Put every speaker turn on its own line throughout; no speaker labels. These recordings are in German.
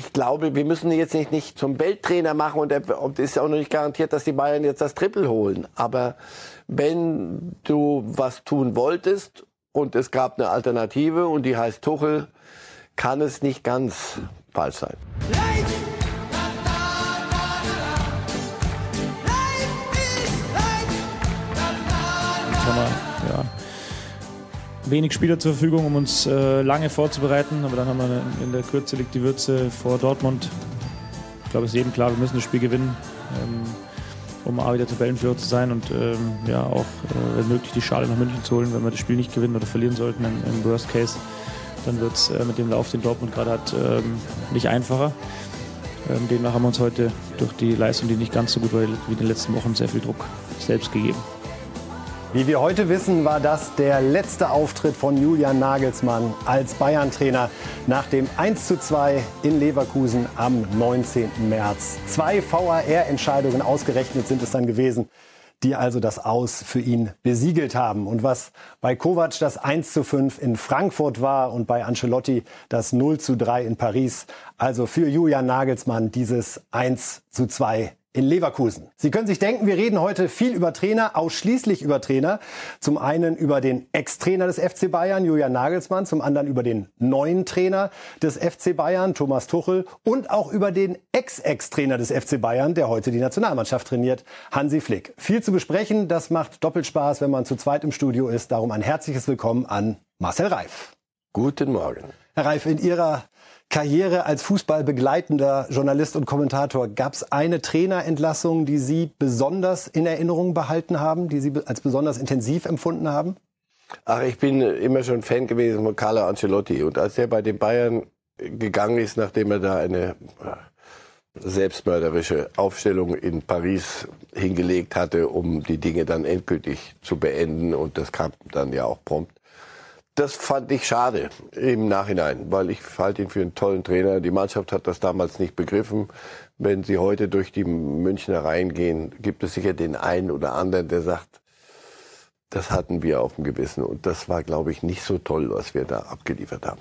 ich glaube, wir müssen jetzt nicht, nicht zum Welttrainer machen und es ist auch noch nicht garantiert, dass die Bayern jetzt das Triple holen. Aber wenn du was tun wolltest und es gab eine Alternative und die heißt Tuchel, kann es nicht ganz falsch sein.
ja, wenig Spieler zur Verfügung, um uns äh, lange vorzubereiten. Aber dann haben wir in der Kürze liegt die Würze vor Dortmund. Ich glaube, es ist jedem klar, wir müssen das Spiel gewinnen, ähm, um A wieder Tabellenführer zu sein und ähm, ja auch, äh, wenn möglich, die Schale nach München zu holen. Wenn wir das Spiel nicht gewinnen oder verlieren sollten, im, im Worst Case, dann wird es äh, mit dem Lauf, den Dortmund gerade hat, ähm, nicht einfacher. Ähm, demnach haben wir uns heute durch die Leistung, die nicht ganz so gut war wie in den letzten Wochen, sehr viel Druck selbst gegeben.
Wie wir heute wissen, war das der letzte Auftritt von Julian Nagelsmann als Bayern-Trainer nach dem 1:2 in Leverkusen am 19. März. Zwei VAR-Entscheidungen ausgerechnet sind es dann gewesen, die also das Aus für ihn besiegelt haben. Und was bei Kovac das 1 zu 5 in Frankfurt war und bei Ancelotti das 0 zu 3 in Paris, also für Julian Nagelsmann dieses 1 zu 2 in Leverkusen. Sie können sich denken, wir reden heute viel über Trainer, ausschließlich über Trainer. Zum einen über den Ex-Trainer des FC Bayern, Julian Nagelsmann, zum anderen über den neuen Trainer des FC Bayern, Thomas Tuchel, und auch über den Ex-Ex-Trainer des FC Bayern, der heute die Nationalmannschaft trainiert, Hansi Flick. Viel zu besprechen, das macht doppelt Spaß, wenn man zu zweit im Studio ist. Darum ein herzliches Willkommen an Marcel Reif.
Guten Morgen.
Herr Reif, in Ihrer Karriere als fußballbegleitender Journalist und Kommentator, gab es eine Trainerentlassung, die Sie besonders in Erinnerung behalten haben, die Sie als besonders intensiv empfunden haben?
Ach, ich bin immer schon Fan gewesen von Carlo Ancelotti. Und als er bei den Bayern gegangen ist, nachdem er da eine selbstmörderische Aufstellung in Paris hingelegt hatte, um die Dinge dann endgültig zu beenden, und das kam dann ja auch prompt, das fand ich schade im Nachhinein, weil ich halte ihn für einen tollen Trainer. Die Mannschaft hat das damals nicht begriffen. Wenn Sie heute durch die Münchner Reihen gehen, gibt es sicher den einen oder anderen, der sagt, das hatten wir auf dem Gewissen. Und das war, glaube ich, nicht so toll, was wir da abgeliefert haben.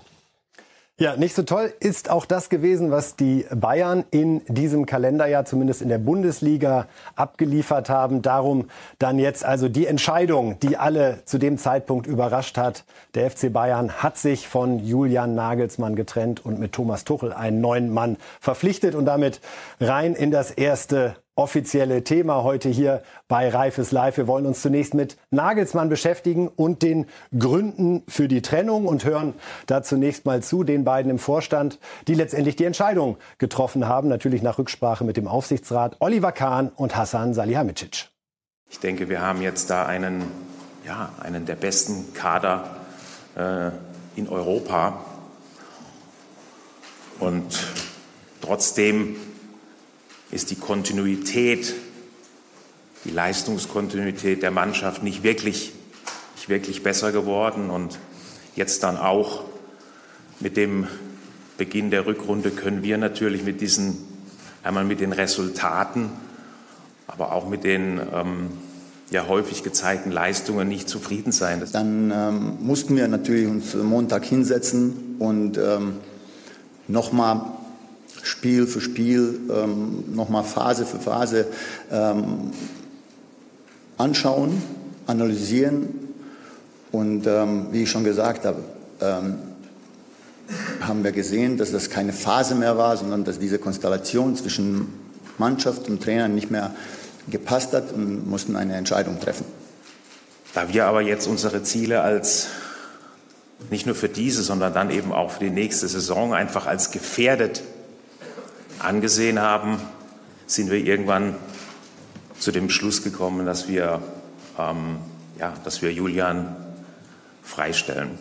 Ja, nicht so toll ist auch das gewesen, was die Bayern in diesem Kalenderjahr, zumindest in der Bundesliga, abgeliefert haben. Darum dann jetzt also die Entscheidung, die alle zu dem Zeitpunkt überrascht hat. Der FC Bayern hat sich von Julian Nagelsmann getrennt und mit Thomas Tuchel einen neuen Mann verpflichtet und damit rein in das erste offizielle Thema heute hier bei Reifes Live. Wir wollen uns zunächst mit Nagelsmann beschäftigen und den Gründen für die Trennung und hören da zunächst mal zu den beiden im Vorstand, die letztendlich die Entscheidung getroffen haben, natürlich nach Rücksprache mit dem Aufsichtsrat Oliver Kahn und Hassan Salihamidzic.
Ich denke, wir haben jetzt da einen, ja, einen der besten Kader äh, in Europa. Und trotzdem ist die Kontinuität, die Leistungskontinuität der Mannschaft nicht wirklich, nicht wirklich besser geworden. Und jetzt dann auch mit dem Beginn der Rückrunde können wir natürlich mit diesen, einmal mit den Resultaten, aber auch mit den ähm, ja häufig gezeigten Leistungen nicht zufrieden sein.
Dann ähm, mussten wir natürlich uns Montag hinsetzen und ähm, nochmal Spiel für Spiel, ähm, nochmal Phase für Phase ähm, anschauen, analysieren. Und ähm, wie ich schon gesagt habe, ähm, haben wir gesehen, dass das keine Phase mehr war, sondern dass diese Konstellation zwischen Mannschaft und Trainer nicht mehr gepasst hat und mussten eine Entscheidung treffen.
Da wir aber jetzt unsere Ziele als nicht nur für diese, sondern dann eben auch für die nächste Saison einfach als gefährdet angesehen haben, sind wir irgendwann zu dem Schluss gekommen, dass wir, ähm, ja, dass wir Julian freistellen.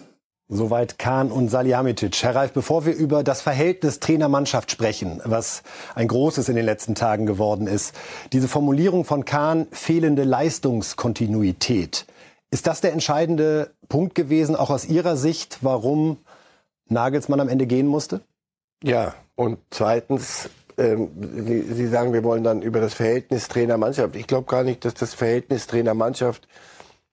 Soweit Kahn und Salihamidzic. Herr Reif, bevor wir über das Verhältnis Trainer-Mannschaft sprechen, was ein großes in den letzten Tagen geworden ist, diese Formulierung von Kahn, fehlende Leistungskontinuität. Ist das der entscheidende Punkt gewesen, auch aus Ihrer Sicht, warum Nagelsmann am Ende gehen musste?
Ja, und zweitens, ähm, Sie, Sie sagen, wir wollen dann über das Verhältnis Trainer-Mannschaft. Ich glaube gar nicht, dass das Verhältnis Trainer-Mannschaft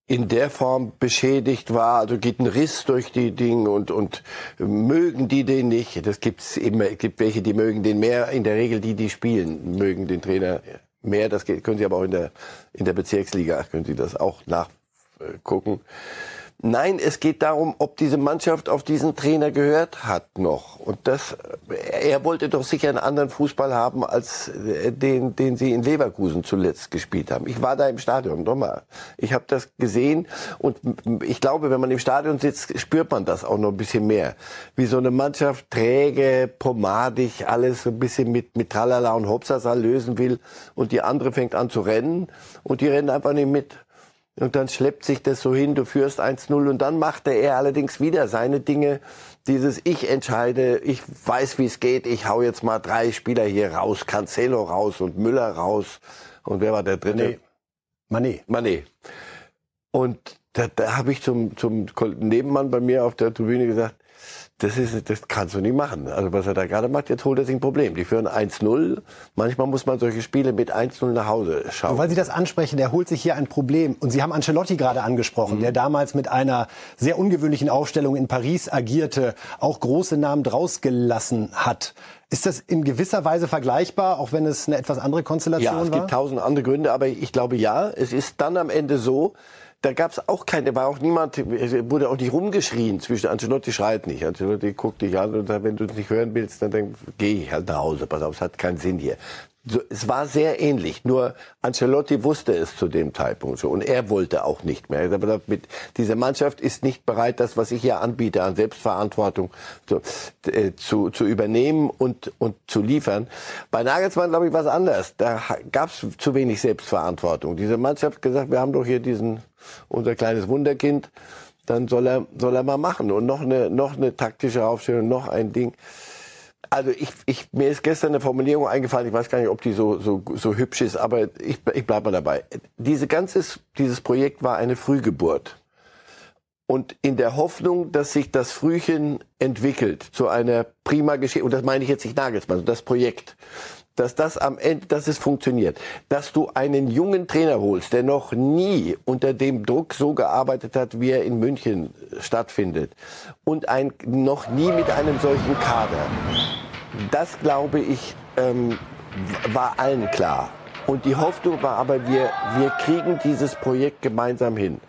in der Form beschädigt war, also geht ein Riss durch die Dinge und, und mögen die den nicht. Das gibt's immer, es gibt welche, die mögen den mehr. In der Regel die, die spielen, mögen den Trainer mehr. Das können Sie aber auch in der, in der Bezirksliga, können Sie das auch nachgucken. Nein, es geht darum, ob diese Mannschaft auf diesen Trainer gehört hat noch. Und das, er wollte doch sicher einen anderen Fußball haben als den, den sie in Leverkusen zuletzt gespielt haben. Ich war da im Stadion, nochmal. Ich habe das gesehen und ich glaube, wenn man im Stadion sitzt, spürt man das auch noch ein bisschen mehr. Wie so eine Mannschaft träge, pomadig, alles so ein bisschen mit, mit Tralala und Hopsasa lösen will und die andere fängt an zu rennen und die rennen einfach nicht mit. Und dann schleppt sich das so hin, du führst 1-0 und dann machte er allerdings wieder seine Dinge. Dieses Ich entscheide, ich weiß, wie es geht, ich hau jetzt mal drei Spieler hier raus, Cancelo raus und Müller raus. Und wer war der dritte?
Mané.
Mané. Und da, da habe ich zum, zum Nebenmann bei mir auf der Tribüne gesagt, das, ist, das kannst du nicht machen. Also was er da gerade macht, jetzt holt er sich ein Problem. Die führen 1-0. Manchmal muss man solche Spiele mit 1-0 nach Hause schauen. Und
weil Sie das ansprechen, der holt sich hier ein Problem. Und Sie haben Ancelotti gerade angesprochen, mhm. der damals mit einer sehr ungewöhnlichen Aufstellung in Paris agierte, auch große Namen draus gelassen hat. Ist das in gewisser Weise vergleichbar, auch wenn es eine etwas andere Konstellation war?
Ja, es
war?
gibt tausend andere Gründe, aber ich glaube ja. Es ist dann am Ende so, da gab es auch keine, war auch niemand, wurde auch nicht rumgeschrien zwischen Ancelotti schreit nicht. Ancelotti guckt dich an und sagt, wenn du es nicht hören willst, dann, dann geh ich halt nach Hause. Pass auf, es hat keinen Sinn hier. So, es war sehr ähnlich, nur Ancelotti wusste es zu dem Zeitpunkt so und er wollte auch nicht mehr. Aber mit, diese Mannschaft ist nicht bereit, das, was ich hier anbiete an Selbstverantwortung zu, äh, zu, zu übernehmen und, und zu liefern. Bei Nagelsmann glaube ich was anders. Da gab es zu wenig Selbstverantwortung. Diese Mannschaft gesagt, wir haben doch hier diesen unser kleines Wunderkind, dann soll er, soll er mal machen. Und noch eine, noch eine taktische Aufstellung, noch ein Ding. Also ich, ich, mir ist gestern eine Formulierung eingefallen, ich weiß gar nicht, ob die so, so, so hübsch ist, aber ich, ich bleibe mal dabei. Diese ganzes, dieses Projekt war eine Frühgeburt. Und in der Hoffnung, dass sich das Frühchen entwickelt zu einer prima Geschichte, und das meine ich jetzt nicht Nagelsmann, das Projekt, dass das am Ende, dass es funktioniert, dass du einen jungen Trainer holst, der noch nie unter dem Druck so gearbeitet hat, wie er in München stattfindet und ein, noch nie mit einem solchen Kader. Das glaube ich ähm, war allen klar. Und die Hoffnung war aber, wir, wir kriegen dieses Projekt gemeinsam hin.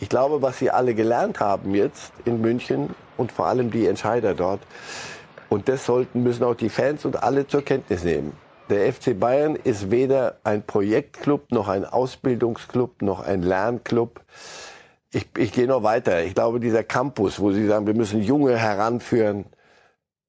Ich glaube, was sie alle gelernt haben jetzt in München und vor allem die Entscheider dort, und das sollten, müssen auch die Fans und alle zur Kenntnis nehmen. Der FC Bayern ist weder ein Projektclub, noch ein Ausbildungsclub, noch ein Lernclub. Ich, ich gehe noch weiter. Ich glaube, dieser Campus, wo Sie sagen, wir müssen Junge heranführen,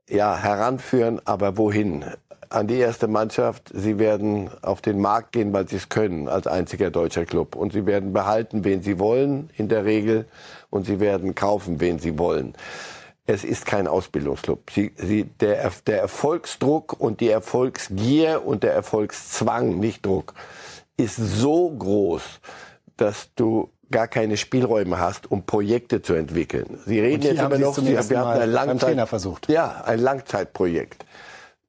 ja, heranführen, aber wohin? An die erste Mannschaft. Sie werden auf den Markt gehen, weil sie es können, als einziger deutscher Club. Und sie werden behalten, wen sie wollen, in der Regel. Und sie werden kaufen, wen sie wollen es ist kein Ausbildungsclub. Sie, sie, der, der Erfolgsdruck und die Erfolgsgier und der Erfolgszwang, nicht Druck, ist so groß, dass du gar keine Spielräume hast, um Projekte zu entwickeln. Sie reden jetzt aber noch, Sie, wir hatten ein Langzeit, versucht. Ja, ein Langzeitprojekt.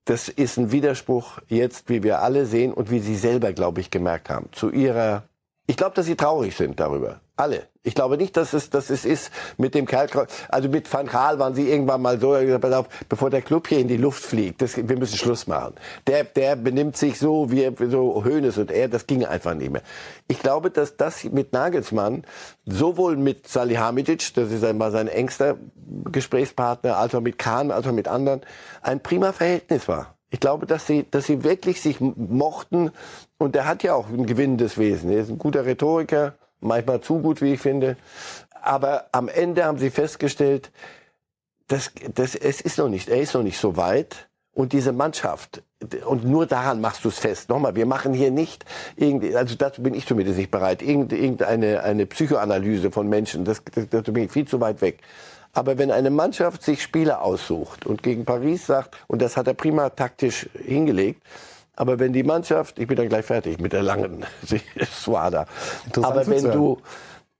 Das ist ein Widerspruch jetzt, wie wir alle sehen und wie Sie selber, glaube ich, gemerkt haben, zu Ihrer. Ich glaube, dass Sie traurig sind darüber. Alle. Ich glaube nicht, dass es, dass es ist mit dem Kerl, also mit Van Gaal waren sie irgendwann mal so, auf, bevor der Club hier in die Luft fliegt, das, wir müssen Schluss machen. Der, der benimmt sich so, wie so Hönes und er, das ging einfach nicht mehr. Ich glaube, dass das mit Nagelsmann, sowohl mit Salihamidzic, das ist einmal sein engster Gesprächspartner, als auch mit Kahn, als auch mit anderen, ein prima Verhältnis war. Ich glaube, dass sie, dass sie wirklich sich mochten und der hat ja auch ein gewinnendes Wesen. Er ist ein guter Rhetoriker, manchmal zu gut, wie ich finde. Aber am Ende haben sie festgestellt, das, das, es ist noch nicht, er ist noch nicht so weit. Und diese Mannschaft, und nur daran machst du es fest. Nochmal, wir machen hier nicht irgendwie, also dazu bin ich zumindest nicht bereit, irgendeine eine Psychoanalyse von Menschen, das, das, dazu bin ich viel zu weit weg. Aber wenn eine Mannschaft sich Spieler aussucht und gegen Paris sagt, und das hat er prima taktisch hingelegt, aber wenn die Mannschaft, ich bin dann gleich fertig mit der langen Suada. Aber wenn du,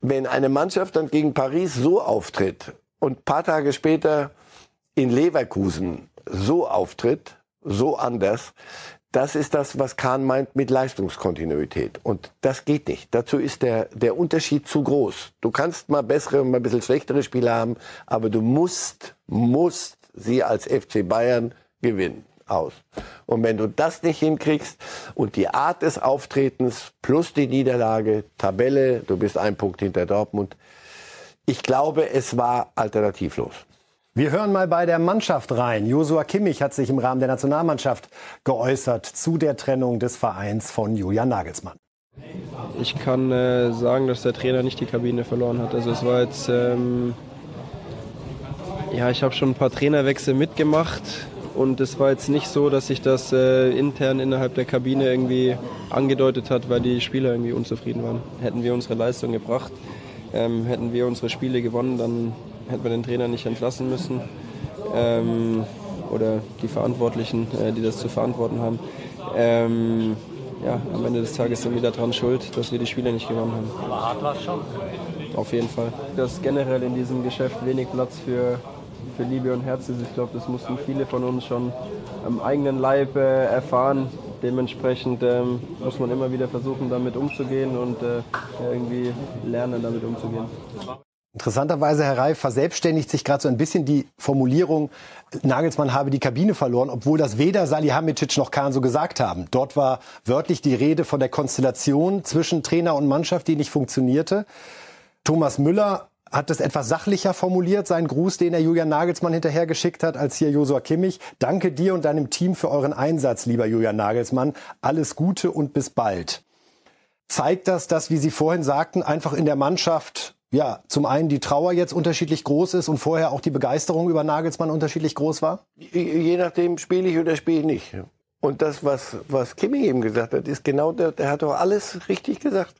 wenn eine Mannschaft dann gegen Paris so auftritt und paar Tage später in Leverkusen so auftritt, so anders, Das ist das, was Kahn meint mit Leistungskontinuität. Und das geht nicht. Dazu ist der, der Unterschied zu groß. Du kannst mal bessere und mal ein bisschen schlechtere Spiele haben, aber du musst, musst sie als FC Bayern gewinnen aus. Und wenn du das nicht hinkriegst und die Art des Auftretens plus die Niederlage, Tabelle, du bist ein Punkt hinter Dortmund, ich glaube, es war alternativlos.
Wir hören mal bei der Mannschaft rein. Josua Kimmich hat sich im Rahmen der Nationalmannschaft geäußert zu der Trennung des Vereins von Julian Nagelsmann.
Ich kann äh, sagen, dass der Trainer nicht die Kabine verloren hat. Also es war jetzt, ähm, ja, ich habe schon ein paar Trainerwechsel mitgemacht und es war jetzt nicht so, dass sich das äh, intern innerhalb der Kabine irgendwie angedeutet hat, weil die Spieler irgendwie unzufrieden waren. Hätten wir unsere Leistung gebracht, ähm, hätten wir unsere Spiele gewonnen, dann hätten wir den Trainer nicht entlassen müssen. Ähm, oder die Verantwortlichen, äh, die das zu verantworten haben. Ähm, ja, am Ende des Tages sind wir daran schuld, dass wir die Spiele nicht gewonnen haben.
Aber hart war es schon.
Auf jeden Fall. Dass generell in diesem Geschäft wenig Platz für, für Liebe und Herz ist. Ich glaube, das mussten viele von uns schon am eigenen Leib äh, erfahren. Dementsprechend ähm, muss man immer wieder versuchen, damit umzugehen und äh, irgendwie lernen, damit umzugehen.
Interessanterweise, Herr Reif, verselbstständigt sich gerade so ein bisschen die Formulierung, Nagelsmann habe die Kabine verloren, obwohl das weder Salihamidzic noch Kahn so gesagt haben. Dort war wörtlich die Rede von der Konstellation zwischen Trainer und Mannschaft, die nicht funktionierte. Thomas Müller hat es etwas sachlicher formuliert, seinen Gruß, den er Julian Nagelsmann hinterhergeschickt hat, als hier Josua Kimmich. Danke dir und deinem Team für euren Einsatz, lieber Julian Nagelsmann. Alles Gute und bis bald. Zeigt das, dass, wie Sie vorhin sagten, einfach in der Mannschaft ja, zum einen die Trauer jetzt unterschiedlich groß ist und vorher auch die Begeisterung über Nagelsmann unterschiedlich groß war?
Je nachdem spiele ich oder spiele ich nicht. Und das, was, was Kimi eben gesagt hat, ist genau, der, der hat doch alles richtig gesagt.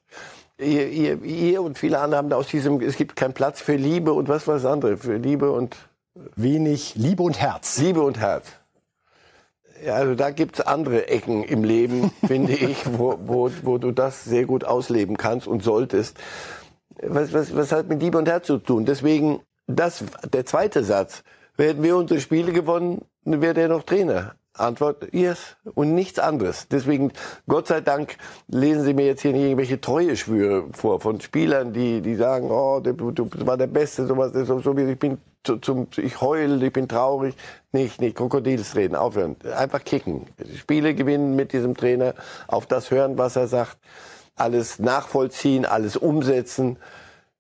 Ihr, ihr, ihr und viele andere haben da aus diesem, es gibt keinen Platz für Liebe und was war das andere, für Liebe und...
Wenig Liebe und Herz.
Liebe und Herz. Ja, also da gibt's andere Ecken im Leben, finde ich, wo, wo, wo du das sehr gut ausleben kannst und solltest was, was, was hat mit Liebe und Herz zu tun? Deswegen, das, der zweite Satz. Hätten wir unsere Spiele gewonnen, wäre der noch Trainer. Antwort, yes. Und nichts anderes. Deswegen, Gott sei Dank, lesen Sie mir jetzt hier nicht irgendwelche Treueschwüre vor von Spielern, die, die sagen, oh, du, du war der Beste, sowas, so, so wie ich bin, zum, ich heul, ich bin traurig. Nicht, nicht, Krokodilsreden, aufhören. Einfach kicken. Spiele gewinnen mit diesem Trainer, auf das hören, was er sagt alles nachvollziehen, alles umsetzen.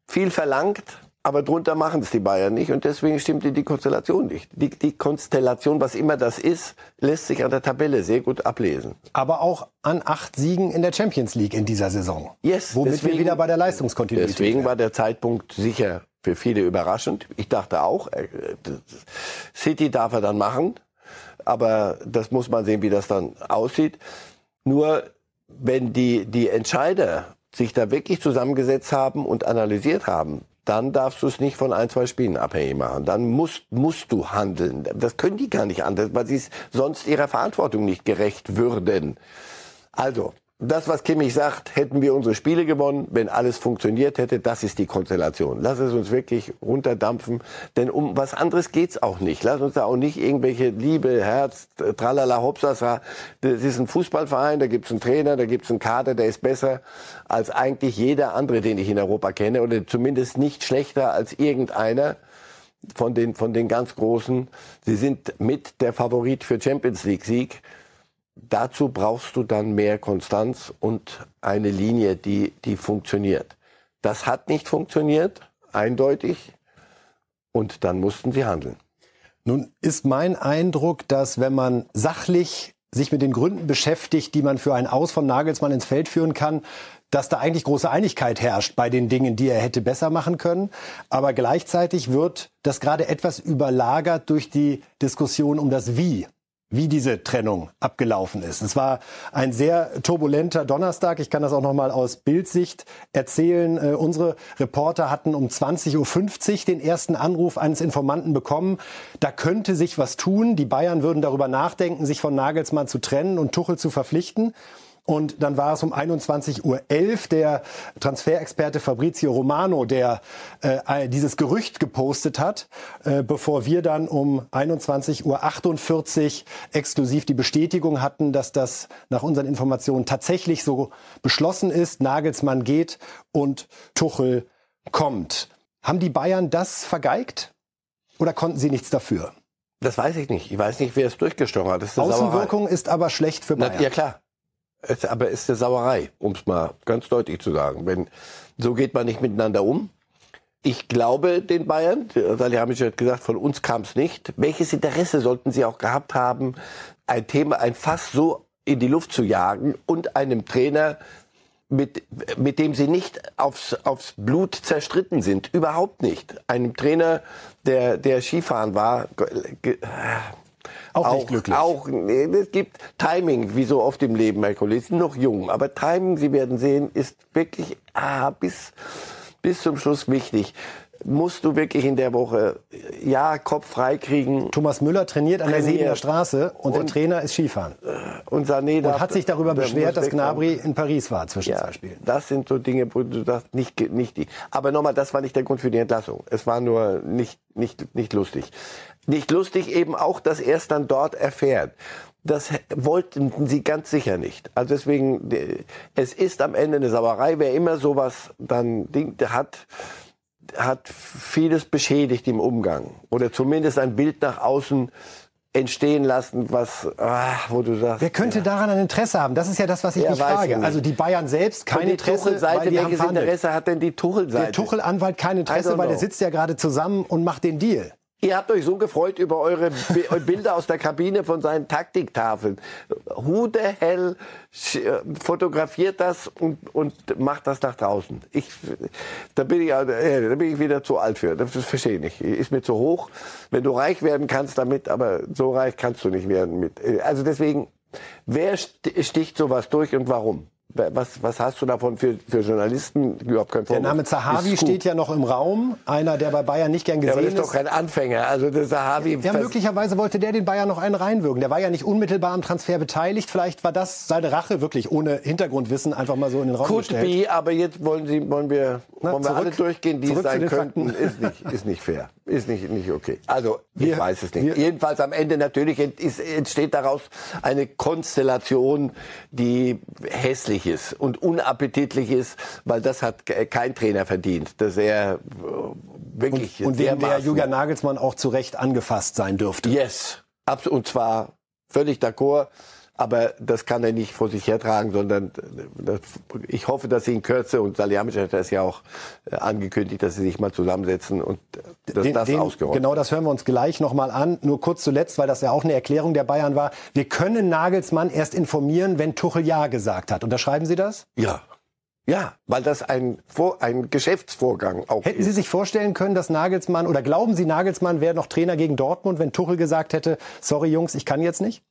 Viel verlangt, aber drunter machen es die Bayern nicht und deswegen stimmt die Konstellation nicht. Die, die, Konstellation, was immer das ist, lässt sich an der Tabelle sehr gut ablesen.
Aber auch an acht Siegen in der Champions League in dieser Saison.
Yes,
womit deswegen, wir wieder bei der Leistungskontinuität
Deswegen war der Zeitpunkt sicher für viele überraschend. Ich dachte auch, äh, City darf er dann machen, aber das muss man sehen, wie das dann aussieht. Nur wenn die, die Entscheider sich da wirklich zusammengesetzt haben und analysiert haben, dann darfst du es nicht von ein, zwei Spielen abhängig machen. Dann musst, musst du handeln. Das können die gar nicht anders, weil sie sonst ihrer Verantwortung nicht gerecht würden. Also, das, was Kimmich sagt, hätten wir unsere Spiele gewonnen, wenn alles funktioniert hätte, das ist die Konstellation. Lass es uns wirklich runterdampfen, denn um was anderes geht's auch nicht. Lass uns da auch nicht irgendwelche Liebe, Herz, tralala, hopsasa. Das ist ein Fußballverein, da gibt's einen Trainer, da gibt's einen Kader, der ist besser als eigentlich jeder andere, den ich in Europa kenne, oder zumindest nicht schlechter als irgendeiner von den, von den ganz Großen. Sie sind mit der Favorit für Champions League Sieg dazu brauchst du dann mehr Konstanz und eine Linie, die, die funktioniert. Das hat nicht funktioniert, eindeutig, und dann mussten sie handeln.
Nun ist mein Eindruck, dass wenn man sachlich sich mit den Gründen beschäftigt, die man für ein Aus von Nagelsmann ins Feld führen kann, dass da eigentlich große Einigkeit herrscht bei den Dingen, die er hätte besser machen können. Aber gleichzeitig wird das gerade etwas überlagert durch die Diskussion um das Wie wie diese Trennung abgelaufen ist. Es war ein sehr turbulenter Donnerstag. Ich kann das auch noch mal aus Bildsicht erzählen. Äh, unsere Reporter hatten um 20.50 Uhr den ersten Anruf eines Informanten bekommen. Da könnte sich was tun. Die Bayern würden darüber nachdenken, sich von Nagelsmann zu trennen und Tuchel zu verpflichten. Und dann war es um 21.11 Uhr der Transferexperte Fabrizio Romano, der äh, dieses Gerücht gepostet hat, äh, bevor wir dann um 21.48 Uhr exklusiv die Bestätigung hatten, dass das nach unseren Informationen tatsächlich so beschlossen ist. Nagelsmann geht und Tuchel kommt. Haben die Bayern das vergeigt oder konnten sie nichts dafür?
Das weiß ich nicht. Ich weiß nicht, wer es durchgestochen hat.
ist Außenwirkung Sauerei. ist aber schlecht für Bayern.
Na, ja klar. Es, aber es ist eine Sauerei, um es mal ganz deutlich zu sagen. Wenn, so geht man nicht miteinander um. Ich glaube den Bayern, Salihamidzic hat gesagt, von uns kam es nicht. Welches Interesse sollten sie auch gehabt haben, ein Thema, ein Fass so in die Luft zu jagen und einem Trainer mit, mit dem sie nicht aufs, aufs Blut zerstritten sind. Überhaupt nicht. Einem Trainer, der, der Skifahren war,
auch, auch nicht glücklich.
Auch, nee, es gibt Timing, wie so oft im Leben, Herr Kollege. Sie sind noch jung, aber Timing, Sie werden sehen, ist wirklich ah, bis, bis zum Schluss wichtig musst du wirklich in der Woche ja Kopf frei kriegen.
Thomas Müller trainiert an trainiert. der Sebener Straße und, und, der Trainer ist Skifahren.
Und Sané
und hat sich darüber beschwert, dass Gnabry in Paris war zwischen
ja,
zwei Spielen.
Das sind so Dinge, wo du sagst, nicht nicht die. Aber nochmal, das war nicht der Grund für die Entlassung. Es war nur nicht nicht nicht lustig. Nicht lustig eben auch, dass er es dann dort erfährt. Das wollten sie ganz sicher nicht. Also deswegen, es ist am Ende eine Sauerei. Wer immer sowas dann hat, hat vieles beschädigt im Umgang oder zumindest ein Bild nach außen entstehen lassen, was, ach, wo du sagst.
Wer könnte ja. daran ein Interesse haben? Das ist ja das, was ich ja, mich frage. Also die Bayern selbst kein Interesse,
die welches Interesse hat denn die Tuchel-Seite?
Der Tuchel-Anwalt kein Interesse, weil der sitzt ja gerade zusammen und macht den Deal.
Ihr habt euch so gefreut über eure Bilder aus der Kabine von seinen Taktiktafeln. Who the hell fotografiert das und, und macht das nach draußen? Ich, da, bin ich, äh, da bin ich wieder zu alt für. Das verstehe ich nicht. Ist mir zu hoch. Wenn du reich werden kannst damit, aber so reich kannst du nicht werden mit. Also deswegen, wer sticht sowas durch und warum? Was, was hast du davon für, für Journalisten?
Überhaupt kein Vorwurf. Der Name Zahavi steht ja noch im Raum. Einer, der bei Bayern nicht gern gesehen
ist. Der ist doch kein Anfänger. Also der Zahavi.
Ja, möglicherweise wollte der den Bayern noch einen reinwirken. Der war ja nicht unmittelbar am Transfer beteiligt. Vielleicht war das seine Rache wirklich ohne Hintergrundwissen einfach mal so in den Raum
Could gestellt. Be, aber jetzt wollen Sie, wollen wir, Na, wollen zurück, wir alle durchgehen, die es sein könnten. Ist nicht, ist nicht fair. Ist nicht, nicht okay. Also, ich wir, weiß es nicht. Jedenfalls am Ende natürlich entsteht daraus eine Konstellation, die hässlich ist und unappetitlich ist, weil das hat kein Trainer verdient, dass er äh, wirklich
und, und dem der Julian Nagelsmann auch zu Recht angefasst sein dürfte.
Yes, absolut, und zwar völlig d'accord. Aber das kann er nicht vor sich hertragen, sondern das, ich hoffe, dass sie in Kürze, und Salihamidzic hat das ja auch äh, angekündigt, dass sie sich mal zusammensetzen und dass den, das den, ausgeräumt
Genau, das hören wir uns gleich nochmal an. Nur kurz zuletzt, weil das ja auch eine Erklärung der Bayern war. Wir können Nagelsmann erst informieren, wenn Tuchel Ja gesagt hat. Unterschreiben Sie das?
Ja. Ja, weil das ein, ein Geschäftsvorgang auch
Hätten ist. Sie sich vorstellen können, dass Nagelsmann, oder glauben Sie, Nagelsmann wäre noch Trainer gegen Dortmund, wenn Tuchel gesagt hätte, sorry Jungs, ich kann jetzt nicht?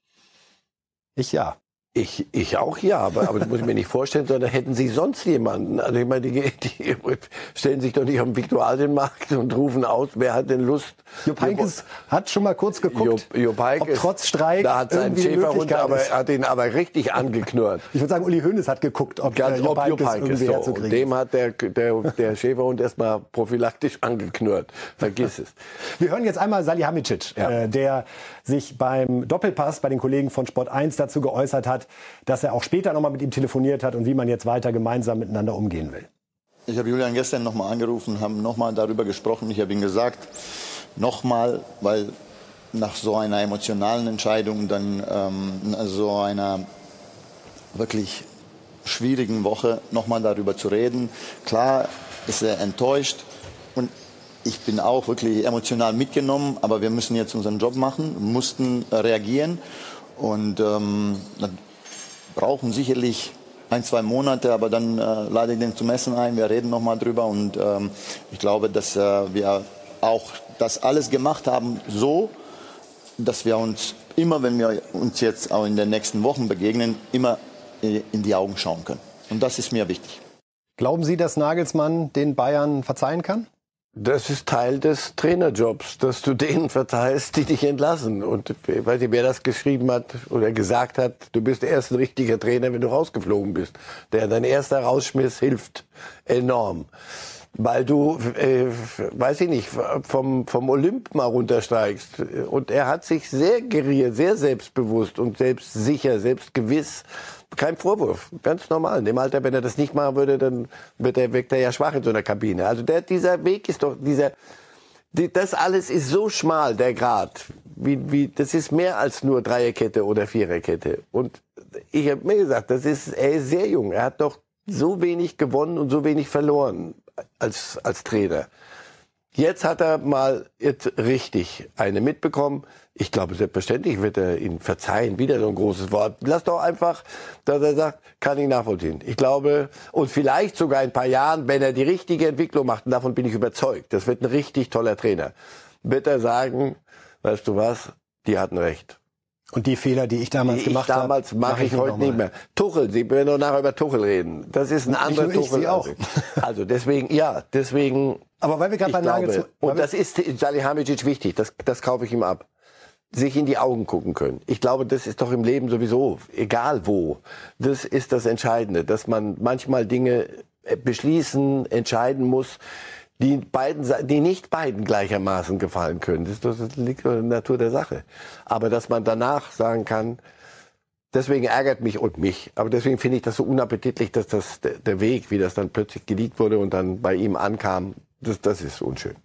Ich ja.
Ich, ich auch ja, aber, aber das muss ich mir nicht vorstellen, sondern hätten Sie sonst jemanden? Also ich meine, die, die stellen sich doch nicht auf den Viktualienmarkt und rufen aus, wer hat denn Lust?
Jupp Heynckes hat schon mal kurz geguckt,
Jupp, Jupp Heynckes,
ob trotz Streik
da hat sein Schäferhund aber hat ihn aber richtig angeknurrt.
Ich würde sagen, Uli Hoeneß hat geguckt, ob,
Ganz, äh, Jupp, ob Jupp Heynckes so. Und dem hat der, der, der Schäferhund erstmal prophylaktisch angeknurrt. Vergiss es.
Wir hören jetzt einmal Salihamidzic, ja. äh, der sich beim Doppelpass bei den Kollegen von Sport 1 dazu geäußert hat, dass er auch später nochmal mit ihm telefoniert hat und wie man jetzt weiter gemeinsam miteinander umgehen will.
Ich habe Julian gestern nochmal angerufen, haben nochmal darüber gesprochen. Ich habe ihm gesagt, nochmal, weil nach so einer emotionalen Entscheidung, dann ähm, so einer wirklich schwierigen Woche nochmal darüber zu reden. Klar ist er enttäuscht ich bin auch wirklich emotional mitgenommen, aber wir müssen jetzt unseren Job machen, mussten reagieren und ähm, brauchen sicherlich ein, zwei Monate, aber dann äh, lade ich den zum Essen ein, wir reden nochmal drüber und ähm, ich glaube, dass äh, wir auch das alles gemacht haben, so, dass wir uns immer, wenn wir uns jetzt auch in den nächsten Wochen begegnen, immer äh, in die Augen schauen können. Und das ist mir wichtig.
Glauben Sie, dass Nagelsmann den Bayern verzeihen kann?
Das ist Teil des Trainerjobs, dass du denen verteilst, die dich entlassen. Und ich weiß nicht, wer das geschrieben hat oder gesagt hat, du bist erst ein richtiger Trainer, wenn du rausgeflogen bist. Der dein erster Rausschmiss hilft enorm. Weil du, äh, weiß ich nicht, vom, vom Olymp mal runtersteigst. Und er hat sich sehr geriert, sehr selbstbewusst und selbstsicher, selbstgewiss kein Vorwurf, ganz normal. In dem Alter, wenn er das nicht machen würde, dann wird er, wirkt er ja schwach in so einer Kabine. Also der, dieser Weg ist doch, dieser, die, das alles ist so schmal, der Grad. Wie, wie, das ist mehr als nur Dreierkette oder Viererkette. Und ich habe mir gesagt, das ist, er ist sehr jung. Er hat doch so wenig gewonnen und so wenig verloren als, als Trainer. Jetzt hat er mal jetzt richtig eine mitbekommen. Ich glaube, selbstverständlich wird er ihn verzeihen. Wieder so ein großes Wort. Lass doch einfach, dass er sagt, kann ich nachvollziehen. Ich glaube, und vielleicht sogar in ein paar Jahren, wenn er die richtige Entwicklung macht, und davon bin ich überzeugt, das wird ein richtig toller Trainer, wird er sagen, weißt du was, die hatten recht.
Und die Fehler, die ich damals
die
gemacht
habe, damals mache mach ich, ich heute nicht mehr. Tuchel, Sie werden doch nachher über Tuchel reden. Das ist ein anderer Tuchel.
Sie auch.
Also deswegen, ja, deswegen.
Aber weil wir gerade bei Nagelsmann,
und das ist Salihamidzic wichtig. Das, das kaufe ich ihm ab sich in die Augen gucken können. Ich glaube, das ist doch im Leben sowieso, egal wo. Das ist das Entscheidende, dass man manchmal Dinge äh, beschließen, entscheiden muss, die beiden, die nicht beiden gleichermaßen gefallen können. Das, das liegt in der Natur der Sache. Aber dass man danach sagen kann, deswegen ärgert mich und mich. Aber deswegen finde ich das so unappetitlich, dass das der Weg, wie das dann plötzlich geleakt wurde und dann bei ihm ankam, das, das ist unschön.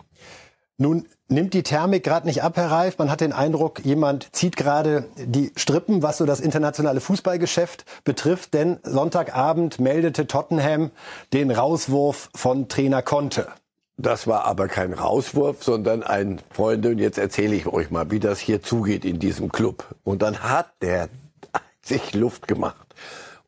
Nun nimmt die Thermik gerade nicht ab, Herr Reif. Man hat den Eindruck, jemand zieht gerade die Strippen, was so das internationale Fußballgeschäft betrifft. Denn Sonntagabend meldete Tottenham den Rauswurf von Trainer Conte.
Das war aber kein Rauswurf, sondern ein Freunde. Und jetzt erzähle ich euch mal, wie das hier zugeht in diesem Club. Und dann hat der sich Luft gemacht.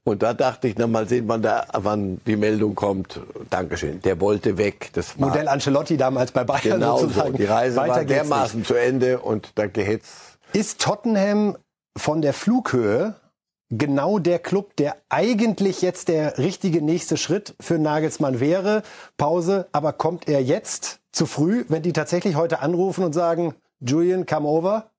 Und da dachte ich, na mal sehen, wann, da, wann die Meldung kommt. Dankeschön. Der wollte weg. Das
war Modell Ancelotti damals bei Bayern
genau
sozusagen.
So. Die Reise Weiter war dermaßen nicht. zu Ende und da geht's.
Ist Tottenham von der Flughöhe genau der Club, der eigentlich jetzt der richtige nächste Schritt für Nagelsmann wäre? Pause. Aber kommt er jetzt zu früh, wenn die tatsächlich heute anrufen und sagen, Julian, come over?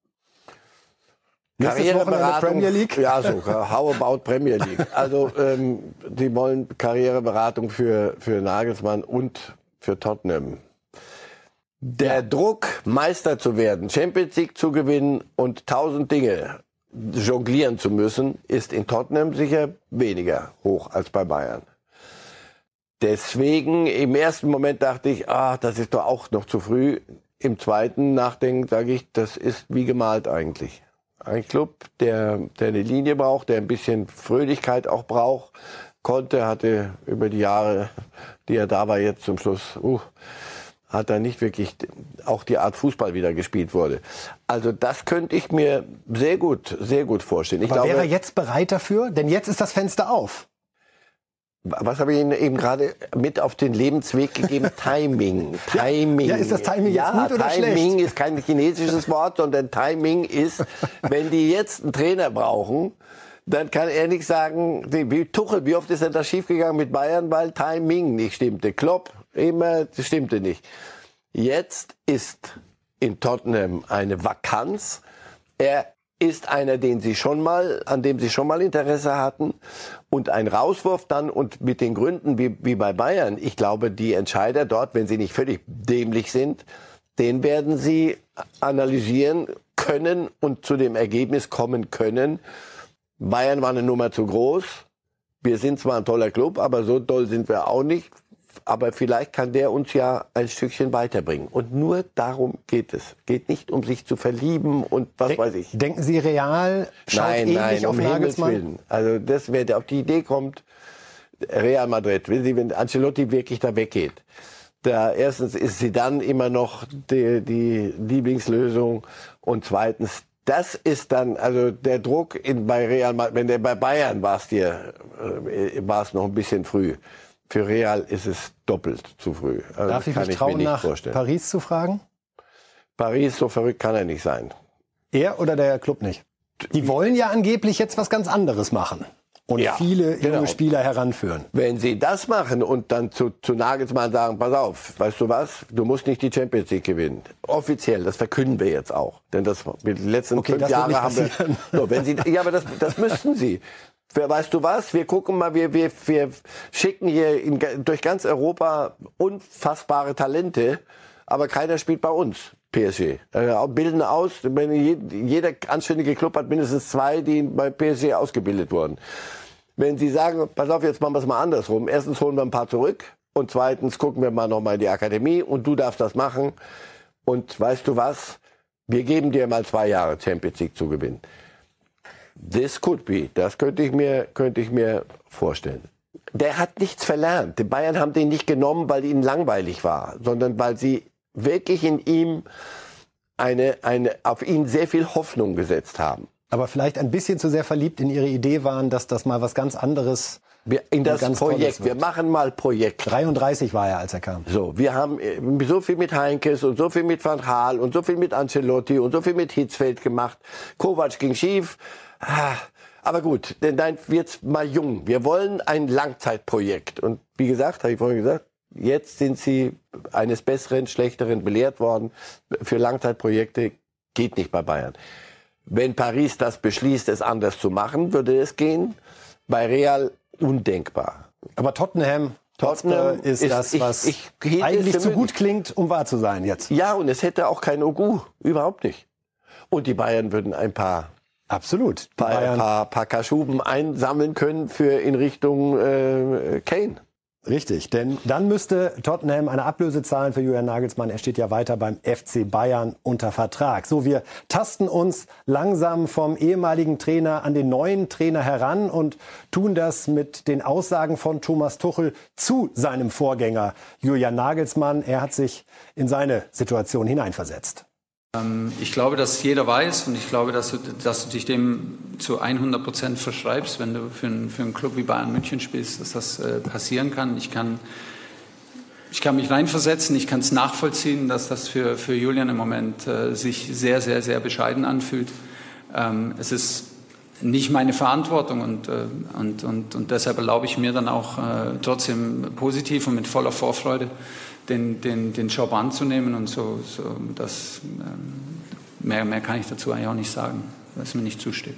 Karriereberatung, Premier League? Ja, so, how about Premier League? Also, ähm, die wollen Karriereberatung für, für Nagelsmann und für Tottenham. Der ja. Druck, Meister zu werden, Champions League zu gewinnen und tausend Dinge jonglieren zu müssen, ist in Tottenham sicher weniger hoch als bei Bayern. Deswegen im ersten Moment dachte ich, ah, das ist doch auch noch zu früh. Im zweiten Nachdenken sage ich, das ist wie gemalt eigentlich. Ein Club, der, der eine Linie braucht, der ein bisschen Fröhlichkeit auch braucht. Konnte, hatte über die Jahre, die er da war, jetzt zum Schluss, uh, hat er nicht wirklich auch die Art Fußball wieder gespielt wurde. Also das könnte ich mir sehr gut, sehr gut vorstellen. Ich
Aber glaube, wäre er jetzt bereit dafür? Denn jetzt ist das Fenster auf.
Was habe ich Ihnen eben gerade mit auf den Lebensweg gegeben? Timing. Timing.
Ja, ist das Timing ja, gut oder
Timing
schlecht?
Timing ist kein chinesisches Wort, sondern Timing ist, wenn die jetzt einen Trainer brauchen, dann kann er nicht sagen, wie Tuchel, wie oft ist denn das schiefgegangen mit Bayern, weil Timing nicht stimmte. Klopp, immer, das stimmte nicht. Jetzt ist in Tottenham eine Vakanz. Er ist einer, den sie schon mal, an dem sie schon mal Interesse hatten. Und ein Rauswurf dann und mit den Gründen wie, wie bei Bayern. Ich glaube, die Entscheider dort, wenn sie nicht völlig dämlich sind, den werden sie analysieren können und zu dem Ergebnis kommen können. Bayern war eine Nummer zu groß. Wir sind zwar ein toller Club, aber so toll sind wir auch nicht aber vielleicht kann der uns ja ein Stückchen weiterbringen. Und nur darum geht es. Geht nicht um sich zu verlieben und was
Den,
weiß ich.
Denken Sie real? Schaut
nein, nein,
auf
um Nagelsmann? Willen. Also das, wer auf die Idee kommt, Real Madrid, wenn, Sie, wenn Ancelotti wirklich da weggeht, da erstens ist sie dann immer noch die, die Lieblingslösung und zweitens das ist dann, also der Druck in, bei Real, wenn der bei Bayern war es dir, äh, war es noch ein bisschen früh. Für Real ist es doppelt zu früh.
Also Darf ich mich ich trauen, nach vorstellen. Paris zu fragen?
Paris, so verrückt kann er nicht sein.
Er oder der Club nicht? Die wollen ja angeblich jetzt was ganz anderes machen. und ja, viele junge genau. Spieler heranführen.
Wenn sie das machen und dann zu, zu Nagelsmann sagen, pass auf, weißt du was, du musst nicht die Champions League gewinnen. Offiziell, das verkünden wir jetzt auch. Denn das die letzten okay, fünf Jahre haben wir. So, wenn sie, ja, aber das, das müssten sie. Weißt du was? Wir gucken mal, wir, wir, wir schicken hier in, durch ganz Europa unfassbare Talente, aber keiner spielt bei uns. PSG. Äh, bilden aus, jeder anständige Club hat mindestens zwei, die bei PSG ausgebildet wurden. Wenn Sie sagen, pass auf, jetzt machen wir es mal andersrum. Erstens holen wir ein paar zurück und zweitens gucken wir mal nochmal in die Akademie und du darfst das machen. Und weißt du was? Wir geben dir mal zwei Jahre Champions League zu gewinnen. This could be. Das könnte ich mir, könnte ich mir vorstellen. Der hat nichts verlernt. Die Bayern haben den nicht genommen, weil ihnen langweilig war, sondern weil sie wirklich in ihm eine, eine, auf ihn sehr viel Hoffnung gesetzt haben.
Aber vielleicht ein bisschen zu sehr verliebt in ihre Idee waren, dass das mal was ganz anderes
wir, in das Projekt. Wir machen mal Projekt.
33 war er, als er kam.
So, wir haben äh, so viel mit Heinkes und so viel mit Van Gaal und so viel mit Ancelotti und so viel mit Hitzfeld gemacht. Kovac ging schief. Ah, aber gut, denn dann wird's mal jung. Wir wollen ein Langzeitprojekt. Und wie gesagt, habe ich vorhin gesagt, Jetzt sind sie eines Besseren, Schlechteren belehrt worden. Für Langzeitprojekte geht nicht bei Bayern. Wenn Paris das beschließt, es anders zu machen, würde es gehen. Bei Real undenkbar.
Aber Tottenham Tottenham ist, ist das, was ich, ich eigentlich zu gut klingt, um wahr zu sein jetzt.
Ja, und es hätte auch kein Ogu, überhaupt nicht. Und die Bayern würden ein paar
Absolut.
Ein paar, paar, paar Kaschuben einsammeln können für in Richtung äh, Kane.
Richtig, denn dann müsste Tottenham eine Ablöse zahlen für Julian Nagelsmann. Er steht ja weiter beim FC Bayern unter Vertrag. So, wir tasten uns langsam vom ehemaligen Trainer an den neuen Trainer heran und tun das mit den Aussagen von Thomas Tuchel zu seinem Vorgänger Julian Nagelsmann. Er hat sich in seine Situation hineinversetzt.
Ähm, ich glaube, dass jeder weiß und ich glaube, dass du, dass du dich dem zu 100 Prozent verschreibst, wenn du für, einen, für einen Club wie Bayern München spielst, dass das äh, passieren kann. Ich kann, ich kann mich reinversetzen, ich kann es nachvollziehen, dass das für, für Julian im Moment äh, sich sehr, sehr, sehr bescheiden anfühlt. Ähm, es ist nicht meine Verantwortung und, äh, und, und, und deshalb erlaube ich mir dann auch trotzdem positiv und mit voller Vorfreude den, den, den Job anzunehmen und so, so das, ähm, mehr, mehr kann ich dazu eigentlich auch nicht sagen, weil es mir nicht zusteht.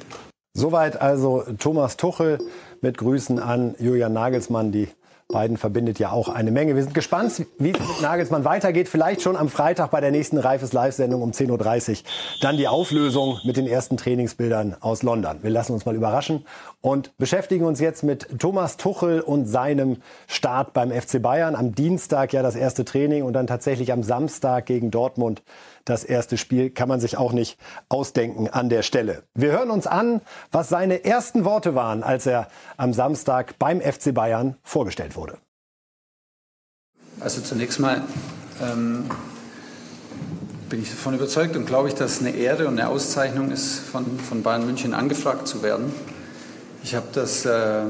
Soweit also Thomas Tuchel mit Grüßen an Julian Nagelsmann, die beiden verbindet ja auch eine Menge. Wir sind gespannt, wie es mit Nagelsmann weitergeht. Vielleicht schon am Freitag bei der nächsten Reifes Live-Sendung um 10.30 Uhr. Dann die Auflösung mit den ersten Trainingsbildern aus London. Wir lassen uns mal überraschen und beschäftigen uns jetzt mit Thomas Tuchel und seinem Start beim FC Bayern. Am Dienstag ja das erste Training und dann tatsächlich am Samstag gegen Dortmund das erste Spiel kann man sich auch nicht ausdenken an der Stelle. Wir hören uns an, was seine ersten Worte waren, als er am Samstag beim FC Bayern vorgestellt wurde.
Also zunächst mal ähm, bin ich davon überzeugt und glaube ich, dass es eine Ehre und eine Auszeichnung ist, von, von Bayern München angefragt zu werden. Ich habe das äh,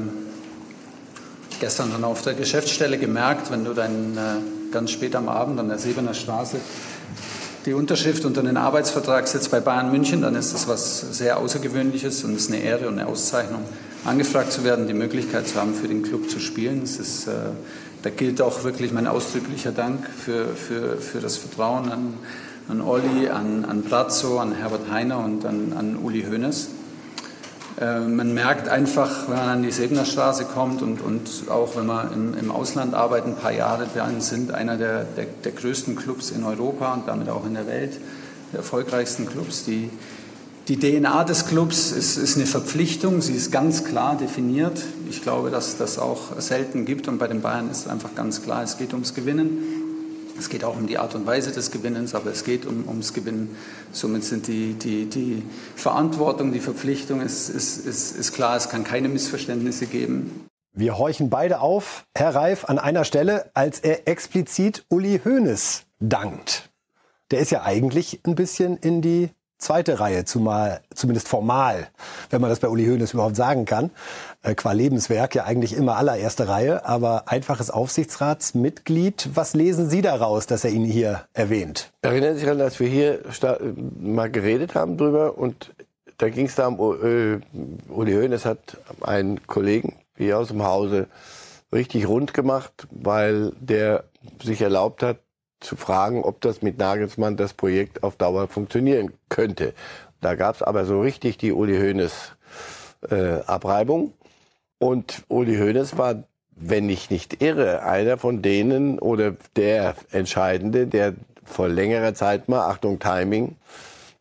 gestern dann auf der Geschäftsstelle gemerkt, wenn du dann äh, ganz spät am Abend an der Sebener Straße die Unterschrift unter den Arbeitsvertrag setzt bei Bayern München, dann ist das was sehr Außergewöhnliches und es ist eine Ehre und eine Auszeichnung, angefragt zu werden, die Möglichkeit zu haben, für den Club zu spielen. Es ist, äh, da gilt auch wirklich mein ausdrücklicher Dank für, für, für das Vertrauen an, an Olli, an, an Brazzo, an Herbert Heiner und an, an Uli Hoeneß. Äh, man merkt einfach, wenn man an die Sebner Straße kommt und, und auch wenn man im, im Ausland arbeitet, ein paar Jahre, wir sind einer der, der, der, größten Clubs in Europa und damit auch in der Welt, der erfolgreichsten Clubs. Die, die DNA des Clubs ist, ist eine Verpflichtung, sie ist ganz klar definiert. Ich glaube, dass das auch selten gibt und bei den Bayern ist es einfach ganz klar, es geht ums Gewinnen. Es geht auch um die Art und Weise des Gewinnens, aber es geht um, ums Gewinnen. Somit sind die, die, die Verantwortung, die Verpflichtung ist, ist, ist, ist klar, es kann keine Missverständnisse geben.
Wir horchen beide auf, Herr Reif, an einer Stelle, als er explizit Uli Hoeneß dankt. Der ist ja eigentlich ein bisschen in die zweite Reihe, zumal zumindest formal, wenn man das bei Uli Hoeneß überhaupt sagen kann, qua Lebenswerk ja eigentlich immer allererste Reihe, aber einfaches Aufsichtsratsmitglied. Was lesen Sie daraus, dass er ihn hier erwähnt?
Erinnern Sie sich daran, dass wir hier mal geredet haben drüber und da ging es da um, äh, Uli Hoeneß hat einen Kollegen hier aus dem Hause richtig rund gemacht, weil der sich erlaubt hat, zu fragen, ob das mit Nagelsmann das Projekt auf Dauer funktionieren könnte. Da gab es aber so richtig die Uli Hoeneß äh, Abreibung. Und Uli Hoeneß war, wenn ich nicht irre, einer von denen oder der Entscheidende, der vor längerer Zeit mal, Achtung Timing,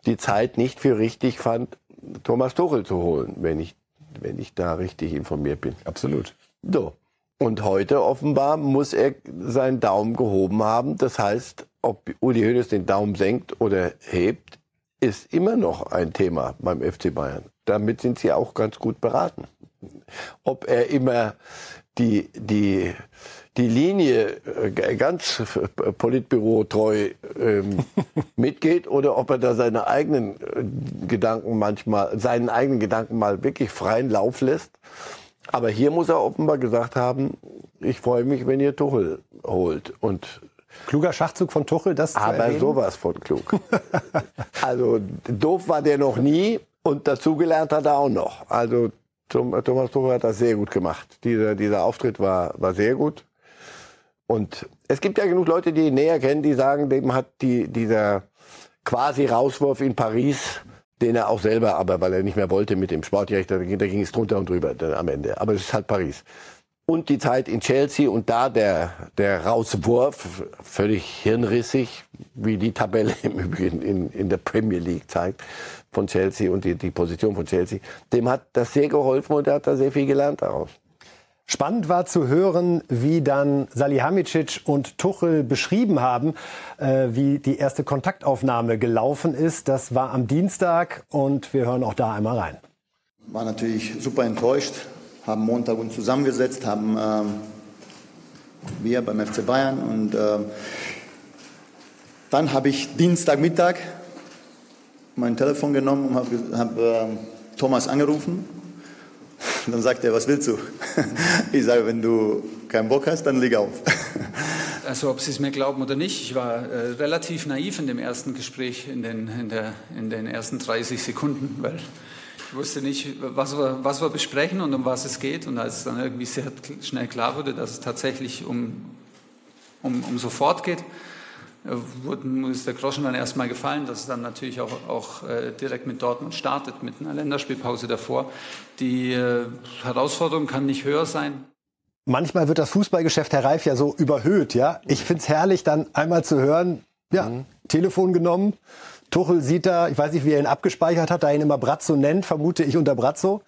die Zeit nicht für richtig fand, Thomas Tuchel zu holen, wenn ich, wenn ich da richtig informiert bin.
Absolut.
So. Und heute offenbar muss er seinen Daumen gehoben haben. Das heißt, ob Uli Hoeneß den Daumen senkt oder hebt, ist immer noch ein Thema beim FC Bayern. Damit sind sie auch ganz gut beraten. Ob er immer die, die, die Linie äh, ganz politbürotreu ähm, mitgeht oder ob er da seine eigenen äh, Gedanken manchmal, seinen eigenen Gedanken mal wirklich freien Lauf lässt. Aber hier muss er offenbar gesagt haben, ich freue mich, wenn ihr Tuchel holt. Und
Kluger Schachzug von Tuchel, das
Aber erwähnen? sowas von klug. also doof war der noch nie und dazugelernt hat er auch noch. Also Thomas Tuchel hat das sehr gut gemacht. Dieser, dieser Auftritt war, war sehr gut. Und es gibt ja genug Leute, die ihn näher kennen, die sagen, dem hat die, dieser quasi Rauswurf in Paris den er auch selber, aber weil er nicht mehr wollte mit dem Sportdirektor, da ging es drunter und drüber dann am Ende. Aber es ist halt Paris. Und die Zeit in Chelsea und da der, der Rauswurf, völlig hirnrissig, wie die Tabelle im Übrigen in, in der Premier League zeigt, von Chelsea und die, die Position von Chelsea, dem hat das sehr geholfen und er hat da sehr viel gelernt daraus.
Spannend war zu hören, wie dann Salihamidzic und Tuchel beschrieben haben, äh, wie die erste Kontaktaufnahme gelaufen ist. Das war am Dienstag und wir hören auch da einmal rein.
War natürlich super enttäuscht, haben Montag uns zusammengesetzt, haben ähm, wir beim FC Bayern und äh, dann habe ich Dienstagmittag mein Telefon genommen und habe hab, äh, Thomas angerufen dann sagt er, was willst du? Ich sage, wenn du keinen Bock hast, dann leg auf.
Also ob Sie es mir glauben oder nicht, ich war äh, relativ naiv in dem ersten Gespräch, in den, in, der, in den ersten 30 Sekunden, weil ich wusste nicht, was wir, was wir besprechen und um was es geht. Und als dann irgendwie sehr schnell klar wurde, dass es tatsächlich um, um, um sofort geht, wurden, ist der Groschen dann erstmal gefallen, dass es dann natürlich auch, auch äh, direkt mit Dortmund startet, mit einer Länderspielpause davor. Die äh, Herausforderung kann nicht höher sein.
Manchmal wird das Fußballgeschäft, Herr Reif, ja so überhöht. Ja, Ich finde es herrlich, dann einmal zu hören, ja, mhm. Telefon genommen, Tuchel sieht da, ich weiß nicht, wie er ihn abgespeichert hat, da ihn immer Brazzo nennt, vermute ich unter Brazzo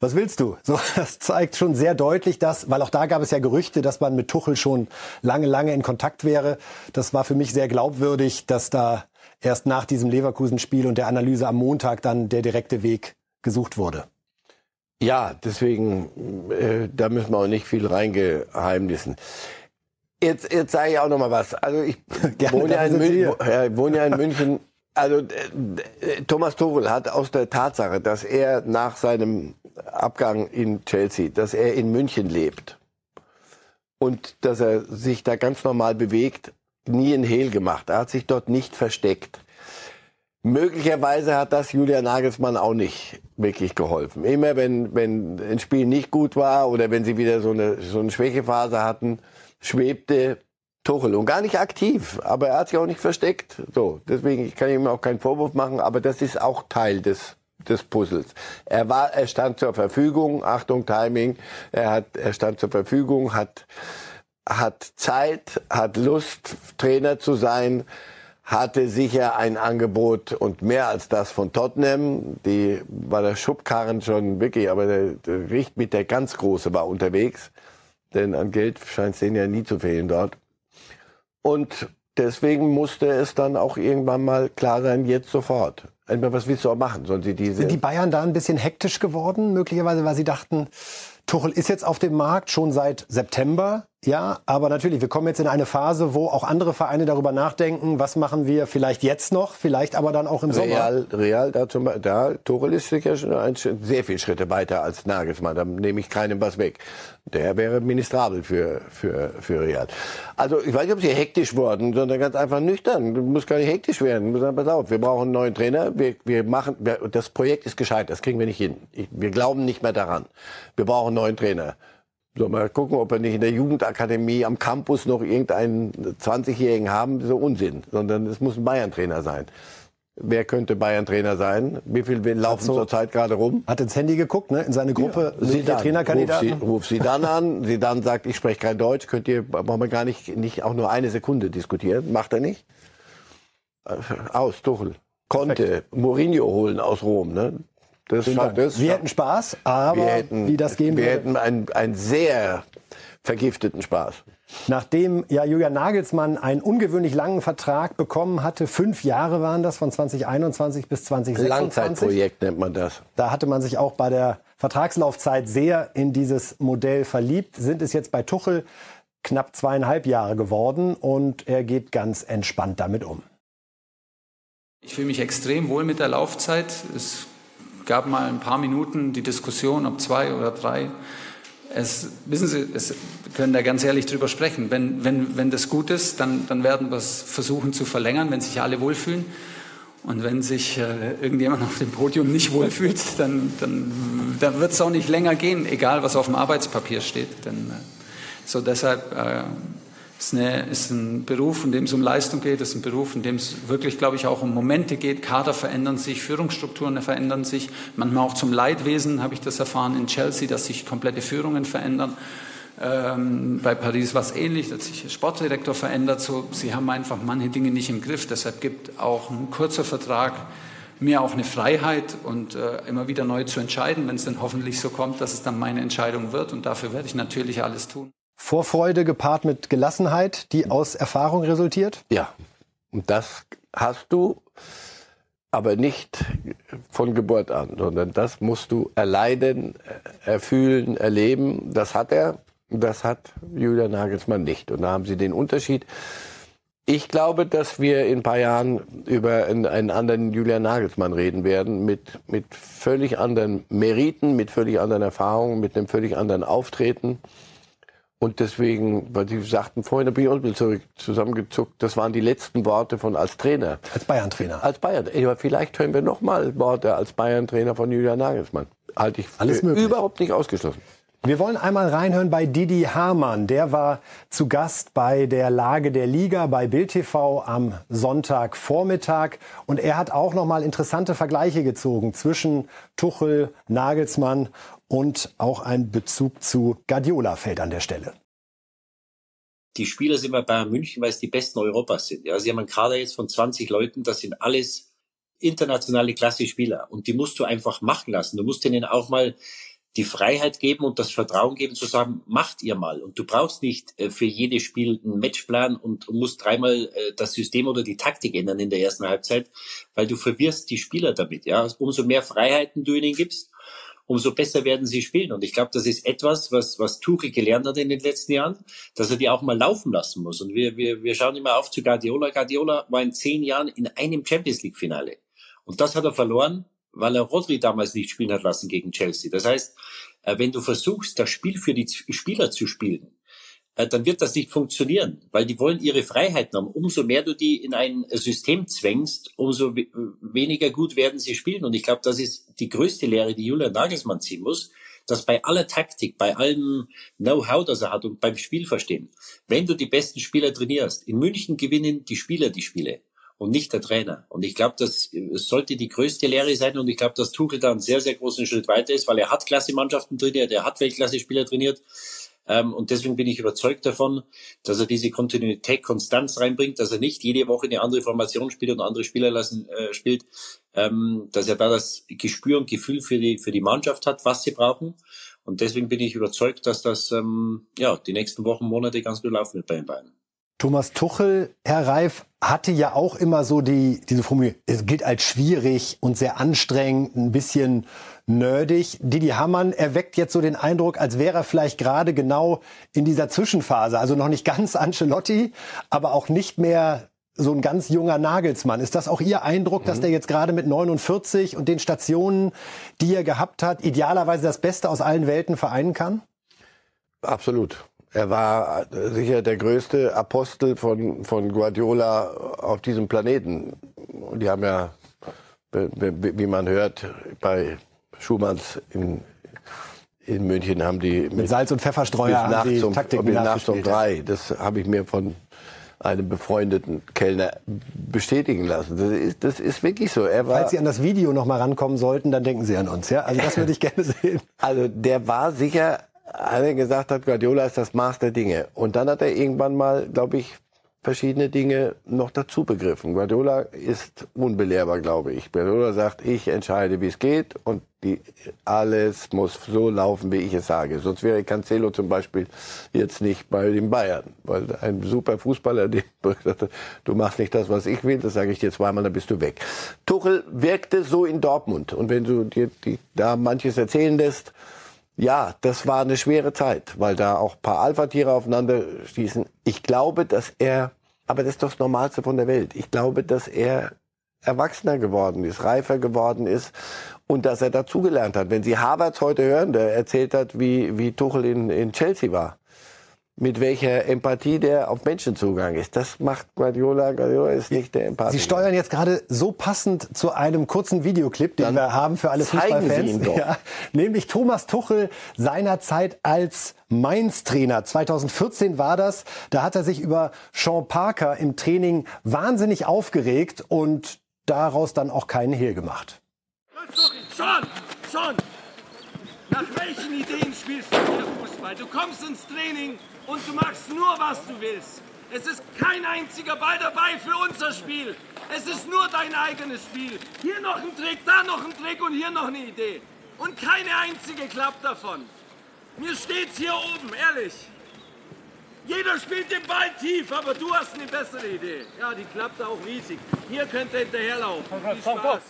was willst du? So, das zeigt schon sehr deutlich, dass, weil auch da gab es ja Gerüchte, dass man mit Tuchel schon lange, lange in Kontakt wäre. Das war für mich sehr glaubwürdig, dass da erst nach diesem Leverkusen-Spiel und der Analyse am Montag dann der direkte Weg gesucht wurde.
Ja, deswegen, äh, da müssen wir auch nicht viel reingeheimnissen. Jetzt, jetzt sage ich auch noch mal was. Also ich wohne ja, in München, ja, wohne ja in München also äh, Thomas Tuchel hat aus der Tatsache, dass er nach seinem Abgang in Chelsea, dass er in München lebt und dass er sich da ganz normal bewegt, nie ein Hehl gemacht. Er hat sich dort nicht versteckt. Möglicherweise hat das Julian Nagelsmann auch nicht wirklich geholfen. Immer wenn, wenn ein Spiel nicht gut war oder wenn sie wieder so eine, so eine Schwächephase hatten, schwebte Tuchel und gar nicht aktiv, aber er hat sich auch nicht versteckt. So, deswegen ich kann ihm auch keinen Vorwurf machen, aber das ist auch Teil des des Puzzles. Er war, er stand zur Verfügung. Achtung, Timing. Er hat, er stand zur Verfügung, hat, hat Zeit, hat Lust, Trainer zu sein, hatte sicher ein Angebot und mehr als das von Tottenham. Die war der Schubkarren schon wirklich, aber der, der Richt mit der ganz Große war unterwegs. Denn an Geld scheint es denen ja nie zu fehlen dort. Und deswegen musste es dann auch irgendwann mal klar sein, jetzt sofort. Was willst du auch machen? Sollen sie diese
Sind die Bayern da ein bisschen hektisch geworden, möglicherweise, weil sie dachten, Tuchel ist jetzt auf dem Markt schon seit September. Ja, aber natürlich, wir kommen jetzt in eine Phase, wo auch andere Vereine darüber nachdenken, was machen wir vielleicht jetzt noch, vielleicht aber dann auch im
Real,
Sommer.
Real, da, zum, da Torel ist sicher schon ein, sehr viele Schritte weiter als Nagelsmann. Da nehme ich keinem was weg. Der wäre ministrabel für, für, für Real. Also ich weiß nicht, ob sie hektisch wurden, sondern ganz einfach nüchtern. Du musst gar nicht hektisch werden. Du musst pass auf, wir brauchen einen neuen Trainer. Wir, wir machen, wir, das Projekt ist gescheitert. Das kriegen wir nicht hin. Ich, wir glauben nicht mehr daran. Wir brauchen einen neuen Trainer. So, mal gucken, ob wir nicht in der Jugendakademie am Campus noch irgendeinen 20-Jährigen haben. So Unsinn. Sondern es muss ein Bayern-Trainer sein. Wer könnte Bayern-Trainer sein? Wie viel laufen
so.
zurzeit gerade rum?
Hat ins Handy geguckt, ne? in seine Gruppe
Ja, Zidane.
Trainerkandidaten.
Ruf sie, ruf sie dann an. Sie dann sagt, ich spreche kein Deutsch. Könnt ihr, brauchen wir gar nicht, nicht auch nur eine Sekunde diskutieren. Macht er nicht. Äh, Aus, Tuchel. Konnte Mourinho holen aus Rom. Ne? Das,
Dank.
das
wir hätten Spaß, aber
wir hätten,
wie das gehen
wir
würde.
hätten einen, einen sehr vergifteten Spaß.
Nachdem ja Julian Nagelsmann einen ungewöhnlich langen Vertrag bekommen hatte, fünf Jahre waren das, von 2021 bis 2026.
Langzeitprojekt nennt man das.
Da hatte man sich auch bei der Vertragslaufzeit sehr in dieses Modell verliebt. Sind es jetzt bei Tuchel knapp zweieinhalb Jahre geworden und er geht ganz entspannt damit um.
Ich fühle mich extrem wohl mit der Laufzeit. Es gab mal ein paar Minuten die Diskussion, ob zwei oder drei. Es, wissen Sie, es, können da ganz ehrlich drüber sprechen. Wenn, wenn, wenn das gut ist, dann, dann werden wir es versuchen zu verlängern, wenn sich alle wohlfühlen. Und wenn sich äh, irgendjemand auf dem Podium nicht wohlfühlt, dann, dann, dann wird es auch nicht länger gehen, egal was auf dem Arbeitspapier steht. Denn, äh, so deshalb äh, ist, eine, ist ein Beruf, in dem es um Leistung geht, ist ein Beruf, in dem es wirklich, glaube ich, auch um Momente geht. Kader verändern sich, Führungsstrukturen verändern sich, manchmal auch zum Leidwesen habe ich das erfahren in Chelsea, dass sich komplette Führungen verändern. Ähm, bei Paris war es ähnlich, dass sich der Sportdirektor verändert. So, sie haben einfach manche Dinge nicht im Griff. Deshalb gibt auch ein kurzer Vertrag mir auch eine Freiheit und äh, immer wieder neu zu entscheiden, wenn es dann hoffentlich so kommt, dass es dann meine Entscheidung wird. Und dafür werde ich natürlich alles tun.
Vorfreude gepaart mit Gelassenheit, die aus Erfahrung resultiert?
Ja, und das hast du, aber nicht von Geburt an, sondern das musst du erleiden, erfühlen, erleben. Das hat er, das hat Julian Nagelsmann nicht. Und da haben sie den Unterschied. Ich glaube, dass wir in ein paar Jahren über einen, einen anderen Julian Nagelsmann reden werden, mit, mit völlig anderen Meriten, mit völlig anderen Erfahrungen, mit einem völlig anderen Auftreten. Und deswegen, weil Sie sagten vorhin, da bin ich auch ein bisschen zurück, zusammengezuckt, das waren die letzten Worte von als Trainer.
Als Bayern-Trainer.
Als Bayern. Aber vielleicht hören wir noch mal Worte als Bayern-Trainer von Julian Nagelsmann. Halte ich
Alles
für
möglich.
überhaupt nicht ausgeschlossen.
Wir wollen einmal reinhören bei Didi Hamann. Der war zu Gast bei der Lage der Liga bei Bild TV am Sonntagvormittag. Und er hat auch noch mal interessante Vergleiche gezogen zwischen Tuchel, Nagelsmann und auch ein Bezug zu Guardiola fällt an der Stelle.
die Spieler sind bei Bayern München, weil es die besten Europas sind. Ja, sie haben einen Kader jetzt von 20 Leuten, das sind alles internationale Klasse-Spieler. Und die musst du einfach machen lassen. Du musst denen auch mal die Freiheit geben und das Vertrauen geben zu sagen, macht ihr mal. Und du brauchst nicht äh, für jedes Spiel einen Matchplan und musst dreimal äh, das System oder die Taktik ändern in der ersten Halbzeit, weil du verwirrst die Spieler damit. Ja, umso mehr Freiheiten du ihnen gibst, umso besser werden sie spielen. Und ich glaube, das ist etwas, was, was Tuchel gelernt hat in den letzten Jahren, dass er die auch mal laufen lassen muss. Und wir, wir, wir schauen immer auf zu Guardiola. Guardiola war in zehn Jahren in einem Champions League Finale. Und das hat er verloren, weil er Rodri damals nicht spielen hat lassen gegen Chelsea. Das heißt, äh, wenn du versuchst, das Spiel für die Spieler zu spielen, dann wird das nicht funktionieren, weil die wollen ihre Freiheiten haben. Umso mehr du die in ein System zwängst, umso we- weniger gut werden sie spielen. Und ich glaube, das ist die größte Lehre, die Julian Nagelsmann ziehen muss, dass bei aller Taktik, bei allem Know-how, das er hat und beim Spielverstehen, wenn du die besten Spieler trainierst, in München gewinnen die Spieler die Spiele und nicht der Trainer. Und ich glaube, das es sollte die größte Lehre sein. Und ich glaube, dass Tuchel da einen sehr, sehr großen Schritt weiter ist, weil er hat Klasse-Mannschaften trainiert, er hat Weltklasse-Spieler trainiert. Ähm, und deswegen bin ich überzeugt davon, dass er diese Kontinuität, Konstanz reinbringt, dass er nicht jede Woche eine andere Formation spielt und andere Spieler lassen äh, spielt, ähm, dass er da das Gespür und Gefühl für die für die Mannschaft hat, was sie brauchen. Und deswegen bin ich überzeugt, dass das ähm, ja die nächsten Wochen, Monate ganz gut laufen wird bei den beiden.
Thomas Tuchel, Herr Reif, hatte ja auch immer so die, diese Formulierung, es gilt als schwierig und sehr anstrengend, ein bisschen nerdig. Didi Hamann erweckt jetzt so den Eindruck, als wäre er vielleicht gerade genau in dieser Zwischenphase, also noch nicht ganz Ancelotti, aber auch nicht mehr so ein ganz junger Nagelsmann. Ist das auch Ihr Eindruck, dass mhm. der jetzt gerade mit 49 und den Stationen, die er gehabt hat, idealerweise das Beste aus allen Welten vereinen kann?
Absolut. Er war sicher der größte Apostel von, von Guardiola auf diesem Planeten. Und die haben ja, wie man hört, bei Schumanns in, in München haben die
mit, mit Salz und Pfefferstreuer
bis nachts um, Taktiken nachts um drei. Das habe ich mir von einem befreundeten Kellner bestätigen lassen. Das ist, das ist wirklich so.
Er war, Falls Sie an das Video noch mal rankommen sollten, dann denken Sie an uns. Ja, also das würde ich gerne sehen.
Also der war sicher einer gesagt hat, Guardiola ist das Maß der Dinge. Und dann hat er irgendwann mal, glaube ich, verschiedene Dinge noch dazu begriffen. Guardiola ist unbelehrbar, glaube ich. Guardiola sagt, ich entscheide, wie es geht und die, alles muss so laufen, wie ich es sage. Sonst wäre Cancelo zum Beispiel jetzt nicht bei den Bayern, weil ein super Fußballer, der du machst nicht das, was ich will, das sage ich dir zweimal, dann bist du weg. Tuchel wirkte so in Dortmund und wenn du dir die, da manches erzählen lässt, ja, das war eine schwere Zeit, weil da auch ein paar Alpha-Tiere aufeinander stießen. Ich glaube, dass er, aber das ist doch das Normalste von der Welt. Ich glaube, dass er erwachsener geworden ist, reifer geworden ist und dass er dazugelernt hat. Wenn Sie Havertz heute hören, der erzählt hat, wie, wie Tuchel in, in Chelsea war, mit welcher Empathie der auf Menschen zugegangen ist. Das macht Guardiola. Guardiola ist nicht der Empathie.
Sie steuern jetzt gerade so passend zu einem kurzen Videoclip, den Dann wir haben für alle Fußballfans. Ja, nämlich Thomas Tuchel seinerzeit als Mainz-Trainer. 2014 war das. Da hat er sich über Sean Parker im Training wahnsinnig aufgeregt und daraus dann auch keinen Hehl gemacht.
Schon, schon. Nach welchen Ideen spielst du hier Fußball? Du kommst ins Training und du machst nur, was du willst. Es ist kein einziger Ball dabei für unser Spiel. Es ist nur dein eigenes Spiel. Hier noch ein Trick, da noch ein Trick und hier noch eine Idee. Und keine einzige klappt davon. Mir steht's hier oben, ehrlich. Jeder spielt den Ball tief, aber du hast eine bessere Idee. Ja, die klappt auch riesig. Hier könnt ihr hinterherlaufen. Viel Spaß.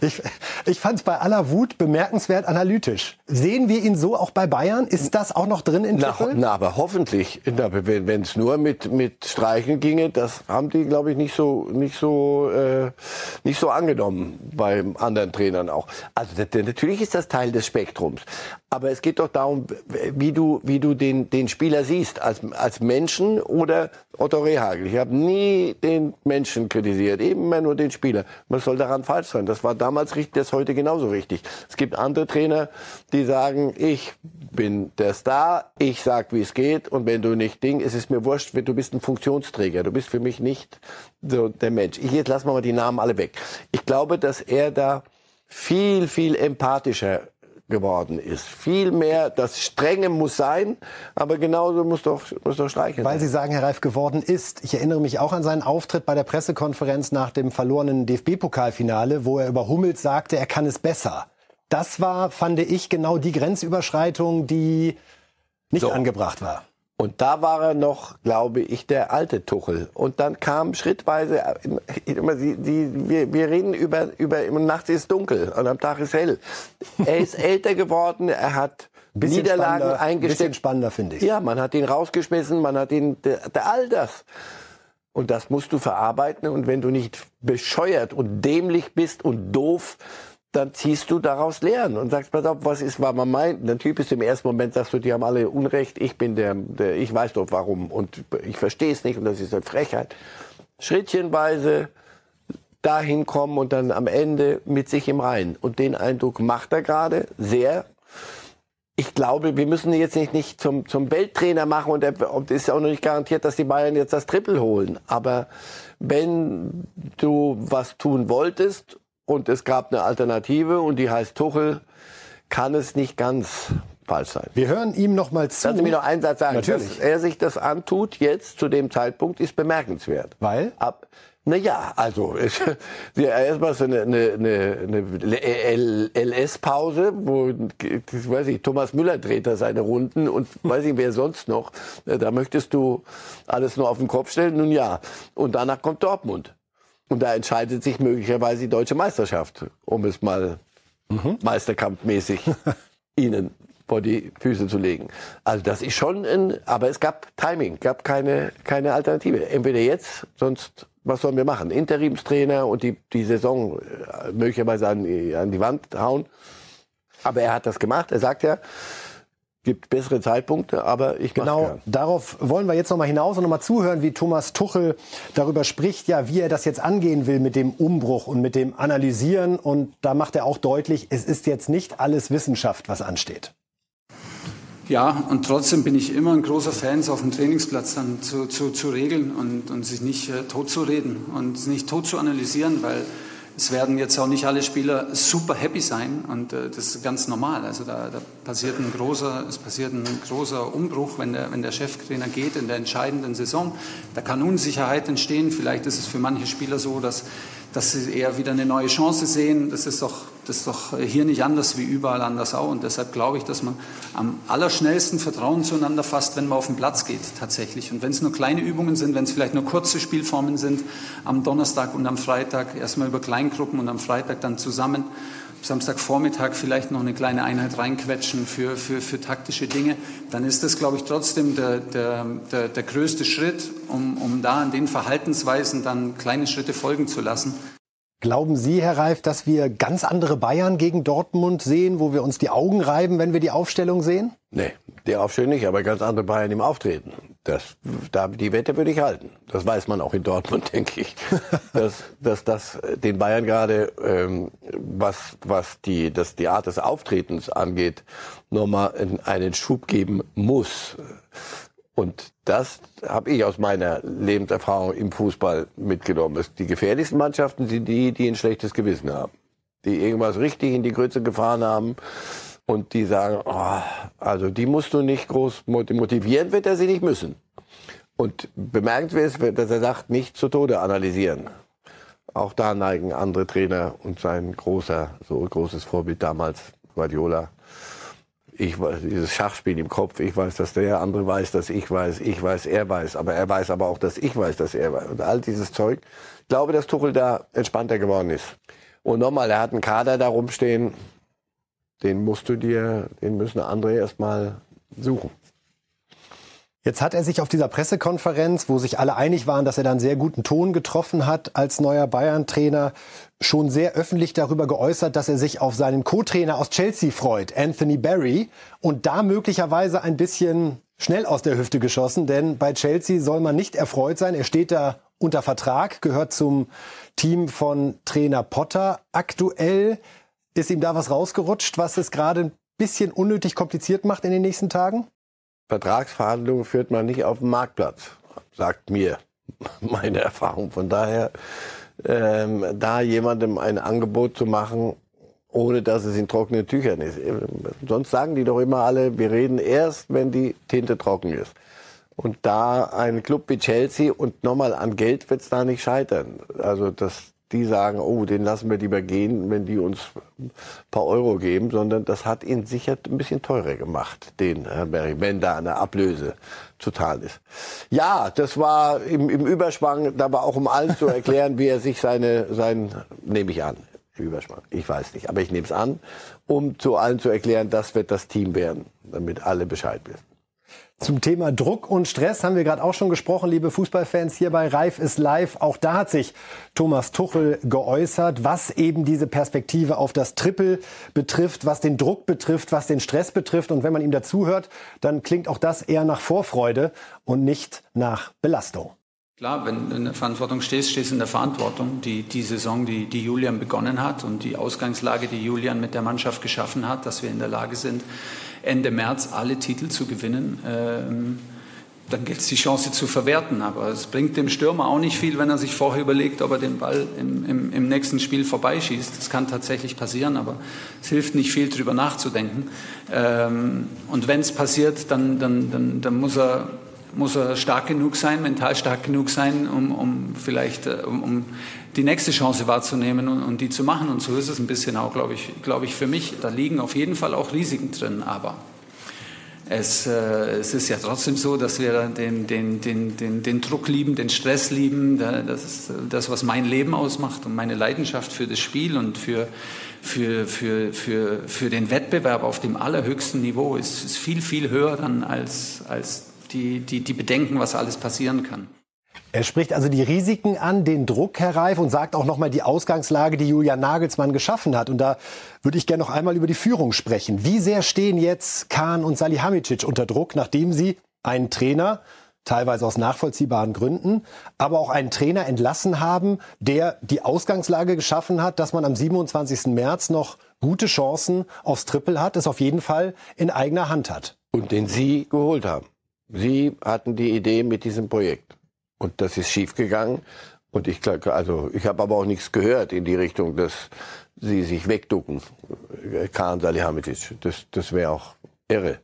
Ich, ich fand es bei aller Wut bemerkenswert analytisch. Sehen wir ihn so auch bei Bayern? Ist das auch noch drin in
na, na, aber hoffentlich. wenn es nur mit, mit Streichen ginge, das haben die, glaube ich, nicht so, nicht, so, äh, nicht so angenommen bei anderen Trainern auch. Also natürlich ist das Teil des Spektrums. Aber es geht doch darum, wie du, wie du den, den Spieler siehst, als, als Menschen oder Otto Rehagel. Ich habe nie den Menschen kritisiert, eben immer nur den Spieler. Was soll daran falsch sein? Das war damals richtig, das ist heute genauso richtig. Es gibt andere Trainer, die sagen, ich bin der Star, ich sag, wie es geht und wenn du nicht Ding, es ist mir wurscht, du bist ein Funktionsträger, du bist für mich nicht so der Mensch. Ich, jetzt lassen wir mal die Namen alle weg. Ich glaube, dass er da viel, viel empathischer geworden ist. Viel mehr, das Strenge muss sein, aber genauso muss doch, muss doch Streichen
Weil Sie sagen, Herr Reif geworden ist. Ich erinnere mich auch an seinen Auftritt bei der Pressekonferenz nach dem verlorenen DFB-Pokalfinale, wo er über Hummels sagte, er kann es besser. Das war, fand ich, genau die Grenzüberschreitung, die nicht so. angebracht war.
Und da war er noch, glaube ich, der alte Tuchel. Und dann kam schrittweise, die, die, wir, wir reden über, über, nachts ist dunkel und am Tag ist hell. Er ist älter geworden, er hat bisschen Niederlagen eingesteckt. Bisschen
spannender, finde ich.
Ja, man hat ihn rausgeschmissen, man hat ihn, der, der, all das. Und das musst du verarbeiten. Und wenn du nicht bescheuert und dämlich bist und doof, dann ziehst du daraus Lehren und sagst, pass auf, was ist, war man meint. Der Typ ist im ersten Moment, sagst du, die haben alle Unrecht, ich bin der, der ich weiß doch warum und ich verstehe es nicht und das ist eine Frechheit. Schrittchenweise dahin kommen und dann am Ende mit sich im Reinen. Und den Eindruck macht er gerade sehr. Ich glaube, wir müssen jetzt nicht, nicht zum, zum Welttrainer machen und es ist auch noch nicht garantiert, dass die Bayern jetzt das Triple holen. Aber wenn du was tun wolltest und es gab eine Alternative und die heißt Tuchel, kann es nicht ganz falsch sein.
Wir hören ihm noch mal zu.
Lassen Sie mir noch einen Satz sagen. Natürlich. Dass er sich das antut jetzt zu dem Zeitpunkt ist bemerkenswert.
Weil?
Ab, Naja, also erstmal so eine, eine, eine LS-Pause, wo weiß ich, Thomas Müller dreht da seine Runden und weiß ich wer sonst noch. Da möchtest du alles nur auf den Kopf stellen. Nun ja, und danach kommt Dortmund. Und da entscheidet sich möglicherweise die deutsche Meisterschaft, um es mal mhm. meisterkampfmäßig ihnen vor die Füße zu legen. Also das ist schon ein, aber es gab Timing, gab keine, keine Alternative. Entweder jetzt, sonst was sollen wir machen? Interimstrainer und die, die Saison äh, möglicherweise an, an die Wand hauen. Aber er hat das gemacht. Er sagt ja, gibt bessere Zeitpunkte, aber ich
genau gern. darauf wollen wir jetzt noch mal hinaus und noch mal zuhören, wie Thomas Tuchel darüber spricht, ja, wie er das jetzt angehen will mit dem Umbruch und mit dem Analysieren und da macht er auch deutlich, es ist jetzt nicht alles Wissenschaft, was ansteht.
Ja, und trotzdem bin ich immer ein großer Fan, es auf dem Trainingsplatz dann zu, zu, zu regeln und, und sich nicht äh, tot zu reden und nicht tot zu analysieren, weil es werden jetzt auch nicht alle Spieler super happy sein und äh, das ist ganz normal. Also da, da, passiert ein großer, es passiert ein großer Umbruch, wenn der, wenn der Cheftrainer geht in der entscheidenden Saison. Da kann Unsicherheit entstehen. Vielleicht ist es für manche Spieler so, dass dass sie eher wieder eine neue Chance sehen. Das ist doch, das ist doch hier nicht anders wie überall anders auch. Und deshalb glaube ich, dass man am allerschnellsten Vertrauen zueinander fasst, wenn man auf den Platz geht, tatsächlich. Und wenn es nur kleine Übungen sind, wenn es vielleicht nur kurze Spielformen sind, am Donnerstag und am Freitag erstmal über Kleingruppen und am Freitag dann zusammen. Samstagvormittag vielleicht noch eine kleine Einheit reinquetschen für, für, für taktische Dinge, dann ist das, glaube ich, trotzdem der, der, der, der größte Schritt, um, um da an den Verhaltensweisen dann kleine Schritte folgen zu lassen.
Glauben Sie, Herr Reif, dass wir ganz andere Bayern gegen Dortmund sehen, wo wir uns die Augen reiben, wenn wir die Aufstellung sehen?
Nee, die Aufstellung nicht, aber ganz andere Bayern im Auftreten. Das, da, die Wette würde ich halten. Das weiß man auch in Dortmund, denke ich. dass, dass das den Bayern gerade, ähm, was, was die, das, die Art des Auftretens angeht, nochmal einen Schub geben muss. Und das habe ich aus meiner Lebenserfahrung im Fußball mitgenommen. Die gefährlichsten Mannschaften sind die, die ein schlechtes Gewissen haben. Die irgendwas richtig in die Grütze gefahren haben und die sagen, oh, also die musst du nicht groß motivieren, wird er sie nicht müssen. Und bemerkenswert ist, dass er sagt, nicht zu Tode analysieren. Auch da neigen andere Trainer und sein großer, so großes Vorbild damals, Guardiola, ich weiß, dieses Schachspiel im Kopf, ich weiß, dass der andere weiß, dass ich weiß, ich weiß, er weiß, aber er weiß aber auch, dass ich weiß, dass er weiß. Und all dieses Zeug. Ich glaube, dass Tuchel da entspannter geworden ist. Und nochmal, er hat einen Kader da rumstehen, den musst du dir, den müssen andere erstmal suchen.
Jetzt hat er sich auf dieser Pressekonferenz, wo sich alle einig waren, dass er dann sehr guten Ton getroffen hat als neuer Bayern-Trainer, schon sehr öffentlich darüber geäußert, dass er sich auf seinen Co-Trainer aus Chelsea freut, Anthony Barry, und da möglicherweise ein bisschen schnell aus der Hüfte geschossen, denn bei Chelsea soll man nicht erfreut sein. Er steht da unter Vertrag, gehört zum Team von Trainer Potter. Aktuell ist ihm da was rausgerutscht, was es gerade ein bisschen unnötig kompliziert macht in den nächsten Tagen?
Vertragsverhandlungen führt man nicht auf dem Marktplatz, sagt mir meine Erfahrung. Von daher, ähm, da jemandem ein Angebot zu machen, ohne dass es in trockenen Tüchern ist. Sonst sagen die doch immer alle, wir reden erst, wenn die Tinte trocken ist. Und da ein Club wie Chelsea und nochmal an Geld wird es da nicht scheitern. Also das die sagen, oh, den lassen wir lieber gehen, wenn die uns ein paar Euro geben, sondern das hat ihn sicher ein bisschen teurer gemacht, den Herrn Berry, wenn da eine Ablöse total ist. Ja, das war im, im Überschwang, da war auch um allen zu erklären, wie er sich seine, sein, nehme ich an, Überschwang, ich weiß nicht, aber ich nehme es an, um zu allen zu erklären, das wird das Team werden, damit alle Bescheid wissen.
Zum Thema Druck und Stress haben wir gerade auch schon gesprochen, liebe Fußballfans hier bei Reif ist live. Auch da hat sich Thomas Tuchel geäußert, was eben diese Perspektive auf das Triple betrifft, was den Druck betrifft, was den Stress betrifft. Und wenn man ihm dazuhört, dann klingt auch das eher nach Vorfreude und nicht nach Belastung.
Klar, wenn du in der Verantwortung stehst, stehst du in der Verantwortung. Die, die Saison, die, die Julian begonnen hat und die Ausgangslage, die Julian mit der Mannschaft geschaffen hat, dass wir in der Lage sind, Ende März alle Titel zu gewinnen. Ähm, dann gilt es, die Chance zu verwerten. Aber es bringt dem Stürmer auch nicht viel, wenn er sich vorher überlegt, ob er den Ball im, im, im nächsten Spiel vorbeischießt. Das kann tatsächlich passieren, aber es hilft nicht viel, darüber nachzudenken. Ähm, und wenn es passiert, dann, dann, dann, dann muss er muss er stark genug sein, mental stark genug sein, um, um vielleicht äh, um, um die nächste Chance wahrzunehmen und, und, die zu machen. Und so ist es ein bisschen auch, glaube ich, glaube ich, für mich. Da liegen auf jeden Fall auch Risiken drin, aber es, äh, es ist ja trotzdem so, dass wir den, den, den, den, den Druck lieben, den Stress lieben. Das ist das, was mein Leben ausmacht und meine Leidenschaft für das Spiel und für, für, für, für, für den Wettbewerb auf dem allerhöchsten Niveau ist, ist viel, viel höher dann als, als die, die, die Bedenken, was alles passieren kann.
Er spricht also die Risiken an, den Druck, Herr Reif, und sagt auch nochmal die Ausgangslage, die Julian Nagelsmann geschaffen hat. Und da würde ich gerne noch einmal über die Führung sprechen. Wie sehr stehen jetzt Kahn und Salihamidzic unter Druck, nachdem sie einen Trainer, teilweise aus nachvollziehbaren Gründen, aber auch einen Trainer entlassen haben, der die Ausgangslage geschaffen hat, dass man am 27. März noch gute Chancen aufs Triple hat, es auf jeden Fall in eigener Hand hat.
Und den Sie geholt haben. Sie hatten die Idee mit diesem Projekt. Und das ist schiefgegangen. Und ich glaube, also ich habe aber auch nichts gehört in die Richtung, dass sie sich wegducken, Kahn Salihamidzic. Das, das wäre auch irre.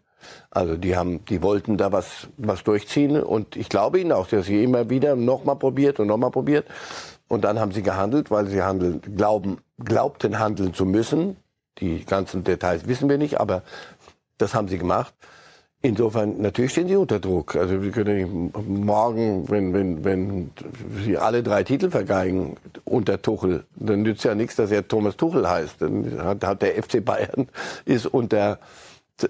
Also die haben, die wollten da was, was durchziehen und ich glaube ihnen auch, dass sie immer wieder nochmal probiert und nochmal probiert. Und dann haben sie gehandelt, weil sie handeln, glauben, glaubten handeln zu müssen. Die ganzen Details wissen wir nicht, aber das haben sie gemacht. Insofern, natürlich stehen sie unter Druck. Also wir können morgen, wenn, wenn, wenn sie alle drei Titel vergeigen unter Tuchel, dann nützt ja nichts, dass er Thomas Tuchel heißt. Dann hat, hat der FC Bayern ist unter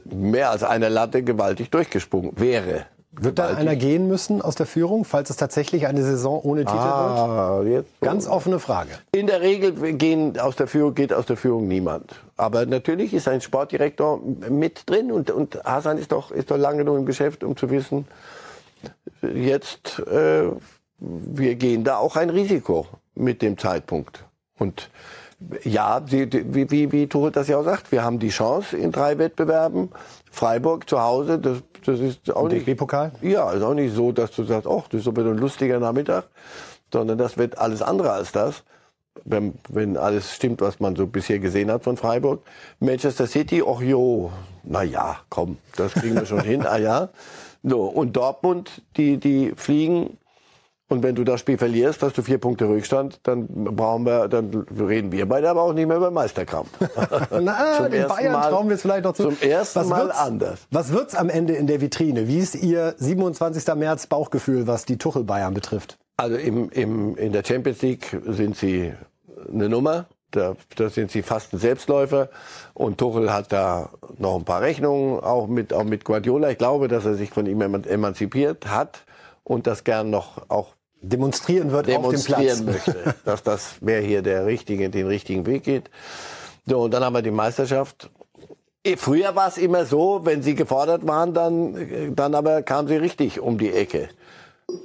mehr als einer Latte gewaltig durchgesprungen. Wäre.
Wird da einer gehen müssen aus der Führung, falls es tatsächlich eine Saison ohne Titel ah, wird? Jetzt Ganz offene Frage.
In der Regel gehen aus der Führung, geht aus der Führung niemand. Aber natürlich ist ein Sportdirektor mit drin und, und Hasan ist doch, ist doch lange genug im Geschäft, um zu wissen, jetzt, äh, wir gehen da auch ein Risiko mit dem Zeitpunkt. Und ja, wie, wie, wie Tuchel das ja auch sagt, wir haben die Chance in drei Wettbewerben. Freiburg zu Hause, das, das ist auch nicht.
DFB-Pokal?
Ja, ist auch nicht so, dass du sagst, ach, das ist aber ein lustiger Nachmittag, sondern das wird alles andere als das. Wenn, wenn alles stimmt, was man so bisher gesehen hat von Freiburg. Manchester City, ach jo, na ja, komm, das kriegen wir schon hin, ah ja. So, und Dortmund, die, die fliegen und wenn du das Spiel verlierst, hast du vier Punkte Rückstand, dann brauchen wir, dann reden wir beide aber auch nicht mehr über Meisterkampf.
Na, den Bayern Mal, trauen wir es vielleicht noch zu.
Zum ersten was Mal anders.
Was wird's am Ende in der Vitrine? Wie ist Ihr 27. März Bauchgefühl, was die Tuchel Bayern betrifft?
Also im, im, in der Champions League sind sie eine Nummer. Da, da sind sie fast ein Selbstläufer. Und Tuchel hat da noch ein paar Rechnungen, auch mit, auch mit Guardiola. Ich glaube, dass er sich von ihm emanzipiert hat und das gern noch auch
demonstrieren wird
demonstrieren auf dem Platz. möchte, dass das wer hier der richtige den richtigen Weg geht. So und dann haben wir die Meisterschaft. Eh, früher war es immer so, wenn sie gefordert waren, dann dann aber kam sie richtig um die Ecke.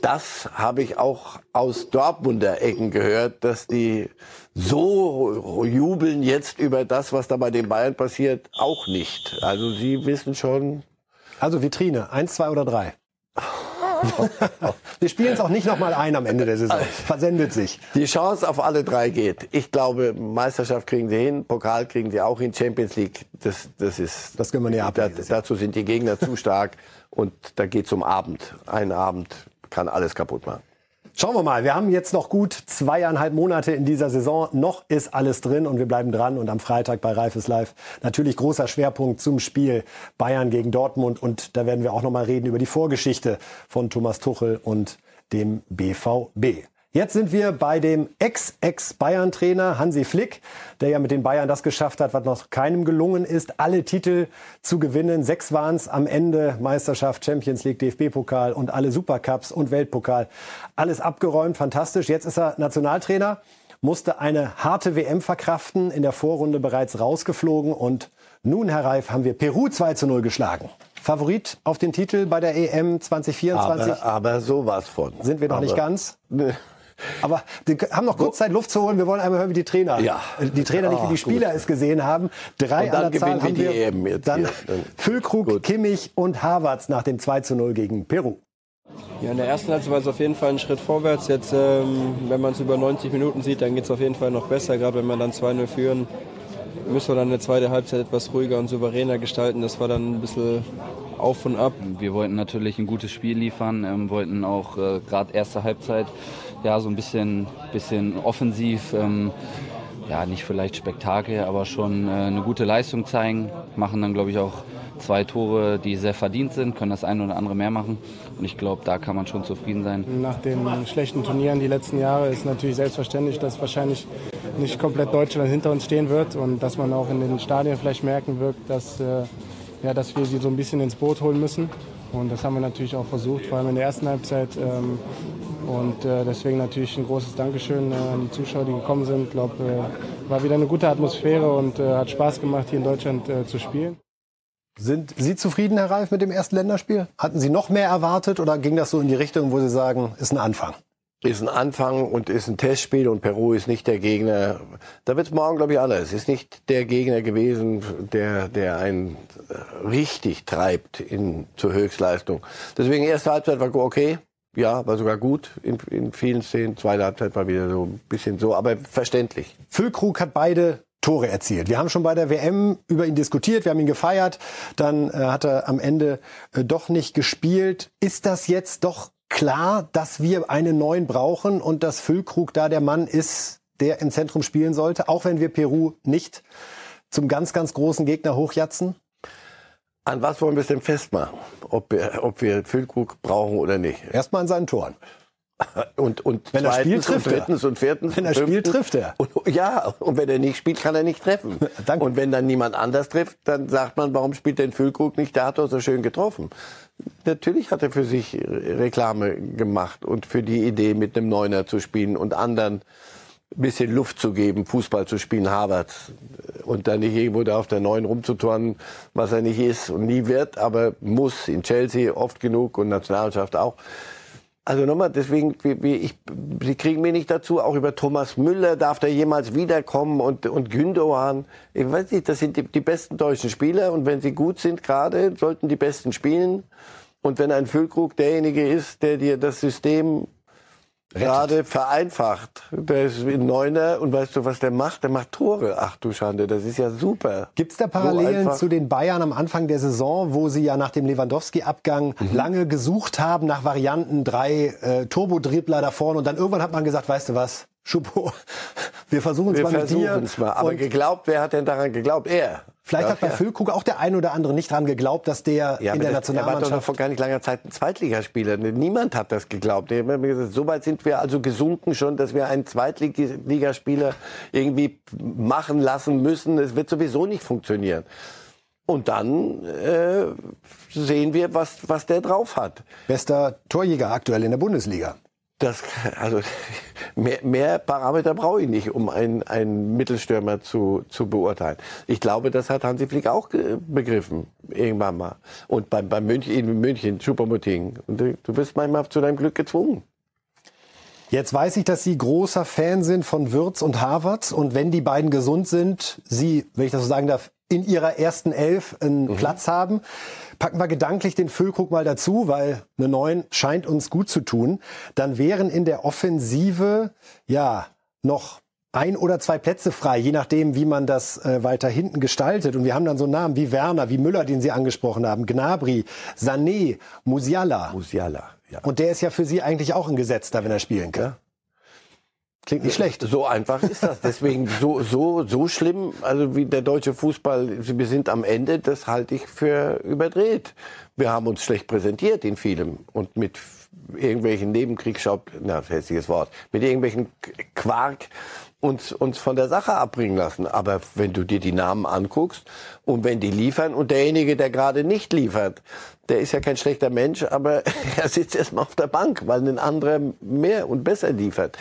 Das habe ich auch aus Dortmunder Ecken gehört, dass die so jubeln jetzt über das, was da bei den Bayern passiert, auch nicht. Also sie wissen schon.
Also Vitrine, eins, zwei oder drei. Wir spielen es auch nicht nochmal ein am Ende der Saison. Versendet sich.
Die Chance auf alle drei geht. Ich glaube, Meisterschaft kriegen sie hin, Pokal kriegen sie auch hin, Champions League, das, das ist.
Das können wir nicht
da, Dazu sind die Gegner zu stark und da geht es um Abend. Ein Abend kann alles kaputt machen.
Schauen wir mal, wir haben jetzt noch gut zweieinhalb Monate in dieser Saison. Noch ist alles drin und wir bleiben dran. Und am Freitag bei Reifes Live natürlich großer Schwerpunkt zum Spiel Bayern gegen Dortmund. Und da werden wir auch noch mal reden über die Vorgeschichte von Thomas Tuchel und dem BVB. Jetzt sind wir bei dem Ex-Ex-Bayern-Trainer Hansi Flick, der ja mit den Bayern das geschafft hat, was noch keinem gelungen ist, alle Titel zu gewinnen. Sechs waren es am Ende, Meisterschaft, Champions League, DFB-Pokal und alle Supercups und Weltpokal. Alles abgeräumt, fantastisch. Jetzt ist er Nationaltrainer, musste eine harte WM verkraften, in der Vorrunde bereits rausgeflogen und nun, Herr Reif, haben wir Peru 2 zu 0 geschlagen. Favorit auf den Titel bei der EM 2024?
Aber, aber sowas von.
Sind wir noch aber, nicht ganz? Aber wir haben noch kurz Zeit, Luft zu holen. Wir wollen einmal hören, wie die Trainer, ja. die Trainer nicht wie die ah, Spieler gut. es gesehen haben. Drei
und dann an der Zahl haben wir. EM
jetzt dann Füllkrug, gut. Kimmich und Havertz nach dem 2 zu 0 gegen Peru.
Ja, in der ersten Halbzeit war es auf jeden Fall ein Schritt vorwärts. Jetzt, ähm, wenn man es über 90 Minuten sieht, dann geht es auf jeden Fall noch besser. Gerade wenn wir dann 2-0 führen, müssen wir dann eine zweite Halbzeit etwas ruhiger und souveräner gestalten. Das war dann ein bisschen
auf und ab. Wir wollten natürlich ein gutes Spiel liefern, ähm, wollten auch äh, gerade erste Halbzeit ja so ein bisschen, bisschen offensiv, ähm, ja nicht vielleicht Spektakel, aber schon äh, eine gute Leistung zeigen. Machen dann glaube ich auch zwei Tore, die sehr verdient sind, können das eine oder andere mehr machen. Und ich glaube, da kann man schon zufrieden sein.
Nach den schlechten Turnieren die letzten Jahre ist natürlich selbstverständlich, dass wahrscheinlich nicht komplett Deutschland hinter uns stehen wird und dass man auch in den Stadien vielleicht merken wird, dass, äh, ja, dass wir sie so ein bisschen ins Boot holen müssen. Und das haben wir natürlich auch versucht, vor allem in der ersten Halbzeit. Ähm, und äh, deswegen natürlich ein großes Dankeschön äh, an die Zuschauer, die gekommen sind. Ich glaube, äh, war wieder eine gute Atmosphäre und äh, hat Spaß gemacht, hier in Deutschland äh, zu spielen.
Sind Sie zufrieden, Herr Ralf, mit dem ersten Länderspiel? Hatten Sie noch mehr erwartet oder ging das so in die Richtung, wo Sie sagen, ist ein Anfang?
Ist ein Anfang und ist ein Testspiel und Peru ist nicht der Gegner. Da wird es morgen, glaube ich, anders. Ist nicht der Gegner gewesen, der, der einen äh, richtig treibt in, zur Höchstleistung. Deswegen erste Halbzeit war okay. Ja, war sogar gut in, in vielen Szenen. Zweite Halbzeit war wieder so ein bisschen so, aber verständlich.
Füllkrug hat beide Tore erzielt. Wir haben schon bei der WM über ihn diskutiert, wir haben ihn gefeiert, dann äh, hat er am Ende äh, doch nicht gespielt. Ist das jetzt doch klar, dass wir einen neuen brauchen und dass Füllkrug da der Mann ist, der im Zentrum spielen sollte, auch wenn wir Peru nicht zum ganz, ganz großen Gegner hochjatzen?
An was wollen wir es denn festmachen? Ob wir, ob wir Füllkrug brauchen oder nicht?
Erstmal an seinen Toren.
Und, und
wenn er spielt,
trifft
und
drittens
er.
und viertens.
Wenn er spielt, trifft er.
Und, ja, und wenn er nicht spielt, kann er nicht treffen.
Danke.
Und wenn dann niemand anders trifft, dann sagt man, warum spielt denn Füllkrug nicht? Der hat doch so schön getroffen. Natürlich hat er für sich Reklame gemacht und für die Idee, mit einem Neuner zu spielen und anderen ein bisschen Luft zu geben, Fußball zu spielen, Harvard. Und dann nicht irgendwo da auf der Neuen rumzuturnen, was er nicht ist und nie wird, aber muss in Chelsea oft genug und Nationalmannschaft auch. Also nochmal, deswegen, ich, Sie kriegen mich nicht dazu, auch über Thomas Müller, darf der jemals wiederkommen und, und Gündogan. Ich weiß nicht, das sind die, die besten deutschen Spieler und wenn sie gut sind gerade, sollten die Besten spielen. Und wenn ein Füllkrug derjenige ist, der dir das System gerade vereinfacht, der ist ein Neuner und weißt du, was der macht? Der macht Tore. Ach du Schande, das ist ja super.
Gibt es da Parallelen zu den Bayern am Anfang der Saison, wo sie ja nach dem Lewandowski-Abgang
Mhm.
lange gesucht haben nach Varianten, drei äh, Turbo-Dribbler da vorne und dann irgendwann hat man gesagt, weißt du was, Schupo, wir versuchen es mal mit dir.
versuchen es mal. Aber
Und
geglaubt, wer hat denn daran geglaubt? Er.
Vielleicht hat bei
Ja.
Füllkrug auch der ein oder andere nicht dran geglaubt, dass der
Ja,
in der
das, er war doch noch
Nationalmannschaft...
vor gar nicht langer Zeit ein Zweitligaspieler. Niemand hat das geglaubt. Gesagt, So weit sind wir also gesunken schon, dass wir einen Zweitligaspieler irgendwie machen lassen müssen. Es wird sowieso nicht funktionieren. Und dann äh, sehen wir, was, was der drauf hat.
Bester Torjäger aktuell in der Bundesliga.
Das, also mehr, mehr Parameter brauche ich nicht, um einen, einen Mittelstürmer zu, zu beurteilen. Ich glaube, das hat Hansi Flick auch begriffen, irgendwann mal. Und beim, beim München, in München, Supermoting. Und du wirst manchmal zu deinem Glück gezwungen.
Jetzt weiß ich, dass Sie großer Fan sind von Würz und Havertz. Und wenn die beiden gesund sind, Sie, wenn ich das so sagen darf, in Ihrer ersten Elf einen Platz haben, packen wir gedanklich den Füllkrug mal dazu, weil eine Neun scheint uns gut zu tun. Dann wären in der Offensive, ja, noch ein oder zwei Plätze frei, je nachdem, wie man das äh, weiter hinten gestaltet. Und wir haben dann so Namen wie Werner, wie Müller, den Sie angesprochen haben, Gnabry, Sané, Musiala.
Musiala, ja.
Und der ist ja für Sie eigentlich auch ein Gesetzter, wenn er spielen kann. Klingt nicht schlecht.
So einfach ist das. Deswegen so, so, so schlimm, also wie der deutsche Fußball, wir sind am Ende, das halte ich für überdreht. Wir haben uns schlecht präsentiert in vielem und mit irgendwelchen Nebenkriegsschaub, na, hässliches Wort, mit irgendwelchen Quark uns, uns von der Sache abbringen lassen. Aber wenn du dir die Namen anguckst und wenn die liefern und derjenige, der gerade nicht liefert, der ist ja kein schlechter Mensch, aber er sitzt erstmal auf der Bank, weil ein anderer mehr und besser liefert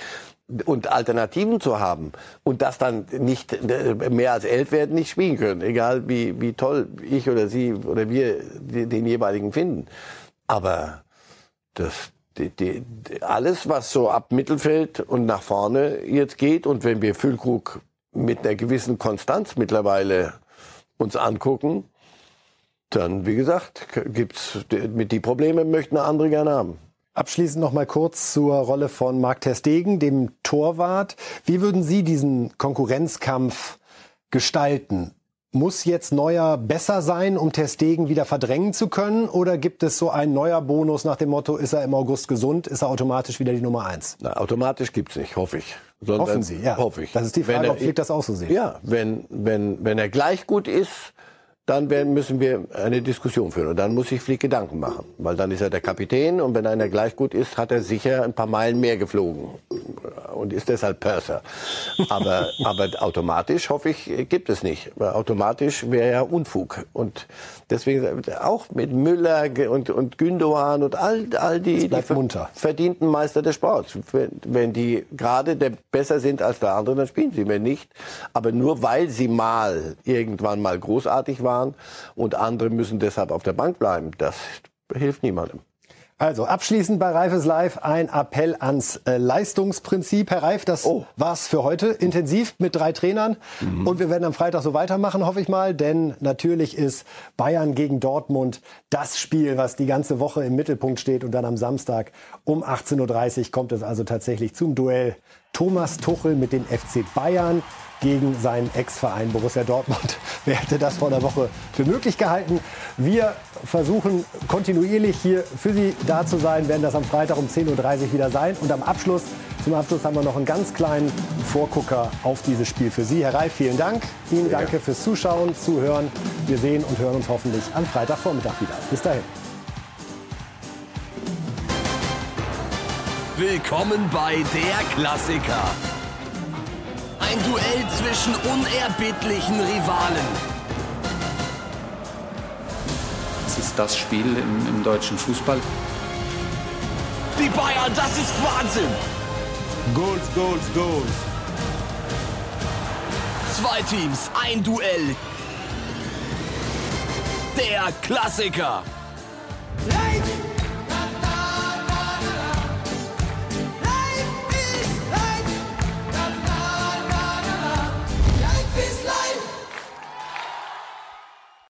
und Alternativen zu haben und das dann nicht äh, mehr als elf werden nicht spielen können, egal wie, wie toll ich oder Sie oder wir den jeweiligen finden. Aber das, die, die, alles, was so ab Mittelfeld und nach vorne jetzt geht und wenn wir Füllkrug mit einer gewissen Konstanz mittlerweile uns angucken, dann, wie gesagt, gibt's mit die Probleme möchten andere gerne haben.
Abschließend noch mal kurz zur Rolle von Marc Ter Stegen, dem Torwart. Wie würden Sie diesen Konkurrenzkampf gestalten? Muss jetzt Neuer besser sein, um Testegen wieder verdrängen zu können? Oder gibt es so einen neuer Bonus nach dem Motto, ist er im August gesund, ist er automatisch wieder die Nummer eins?
Na, automatisch gibt's nicht, hoffe ich.
Sondern Hoffen Sie, ja.
Hoffe ich.
Das ist die Frage,
er,
ob Flick das auch so sieht.
Ja, wenn, wenn, wenn er gleich gut ist, dann werden, müssen wir eine Diskussion führen. Und dann muss sich Flick Gedanken machen. Weil dann ist er der Kapitän und wenn einer gleich gut ist, hat er sicher ein paar Meilen mehr geflogen. Und ist deshalb Purser. Aber, aber automatisch, hoffe ich, gibt es nicht. Weil automatisch wäre ja Unfug. Und deswegen auch mit Müller und, und Gündogan und all, all die, die verdienten Meister des Sports. Wenn, wenn die gerade besser sind als der andere, dann spielen sie. Wenn nicht, aber nur weil sie mal irgendwann mal großartig waren, und andere müssen deshalb auf der Bank bleiben. Das hilft niemandem.
Also abschließend bei Reifes Live ein Appell ans äh, Leistungsprinzip. Herr Reif, das oh. war's für heute. Intensiv mit drei Trainern. Mhm. Und wir werden am Freitag so weitermachen, hoffe ich mal. Denn natürlich ist Bayern gegen Dortmund das Spiel, was die ganze Woche im Mittelpunkt steht. Und dann am Samstag um 18.30 Uhr kommt es also tatsächlich zum Duell Thomas Tuchel mit dem FC Bayern gegen seinen Ex-Verein Borussia Dortmund. Wer hätte das vor einer Woche für möglich gehalten? Wir versuchen kontinuierlich hier für Sie da zu sein, werden das am Freitag um 10.30 Uhr wieder sein. Und am Abschluss, zum Abschluss haben wir noch einen ganz kleinen Vorgucker auf dieses Spiel für Sie. Herr Reif, vielen Dank. Ihnen danke fürs Zuschauen, Zuhören. Wir sehen und hören uns hoffentlich am Freitagvormittag wieder. Bis dahin.
Willkommen bei der Klassiker. Ein Duell zwischen unerbittlichen Rivalen.
Es ist das Spiel im, im deutschen Fußball.
Die Bayern, das ist Wahnsinn!
Goals, Goals, Goals.
Zwei Teams, ein Duell. Der Klassiker.
Light.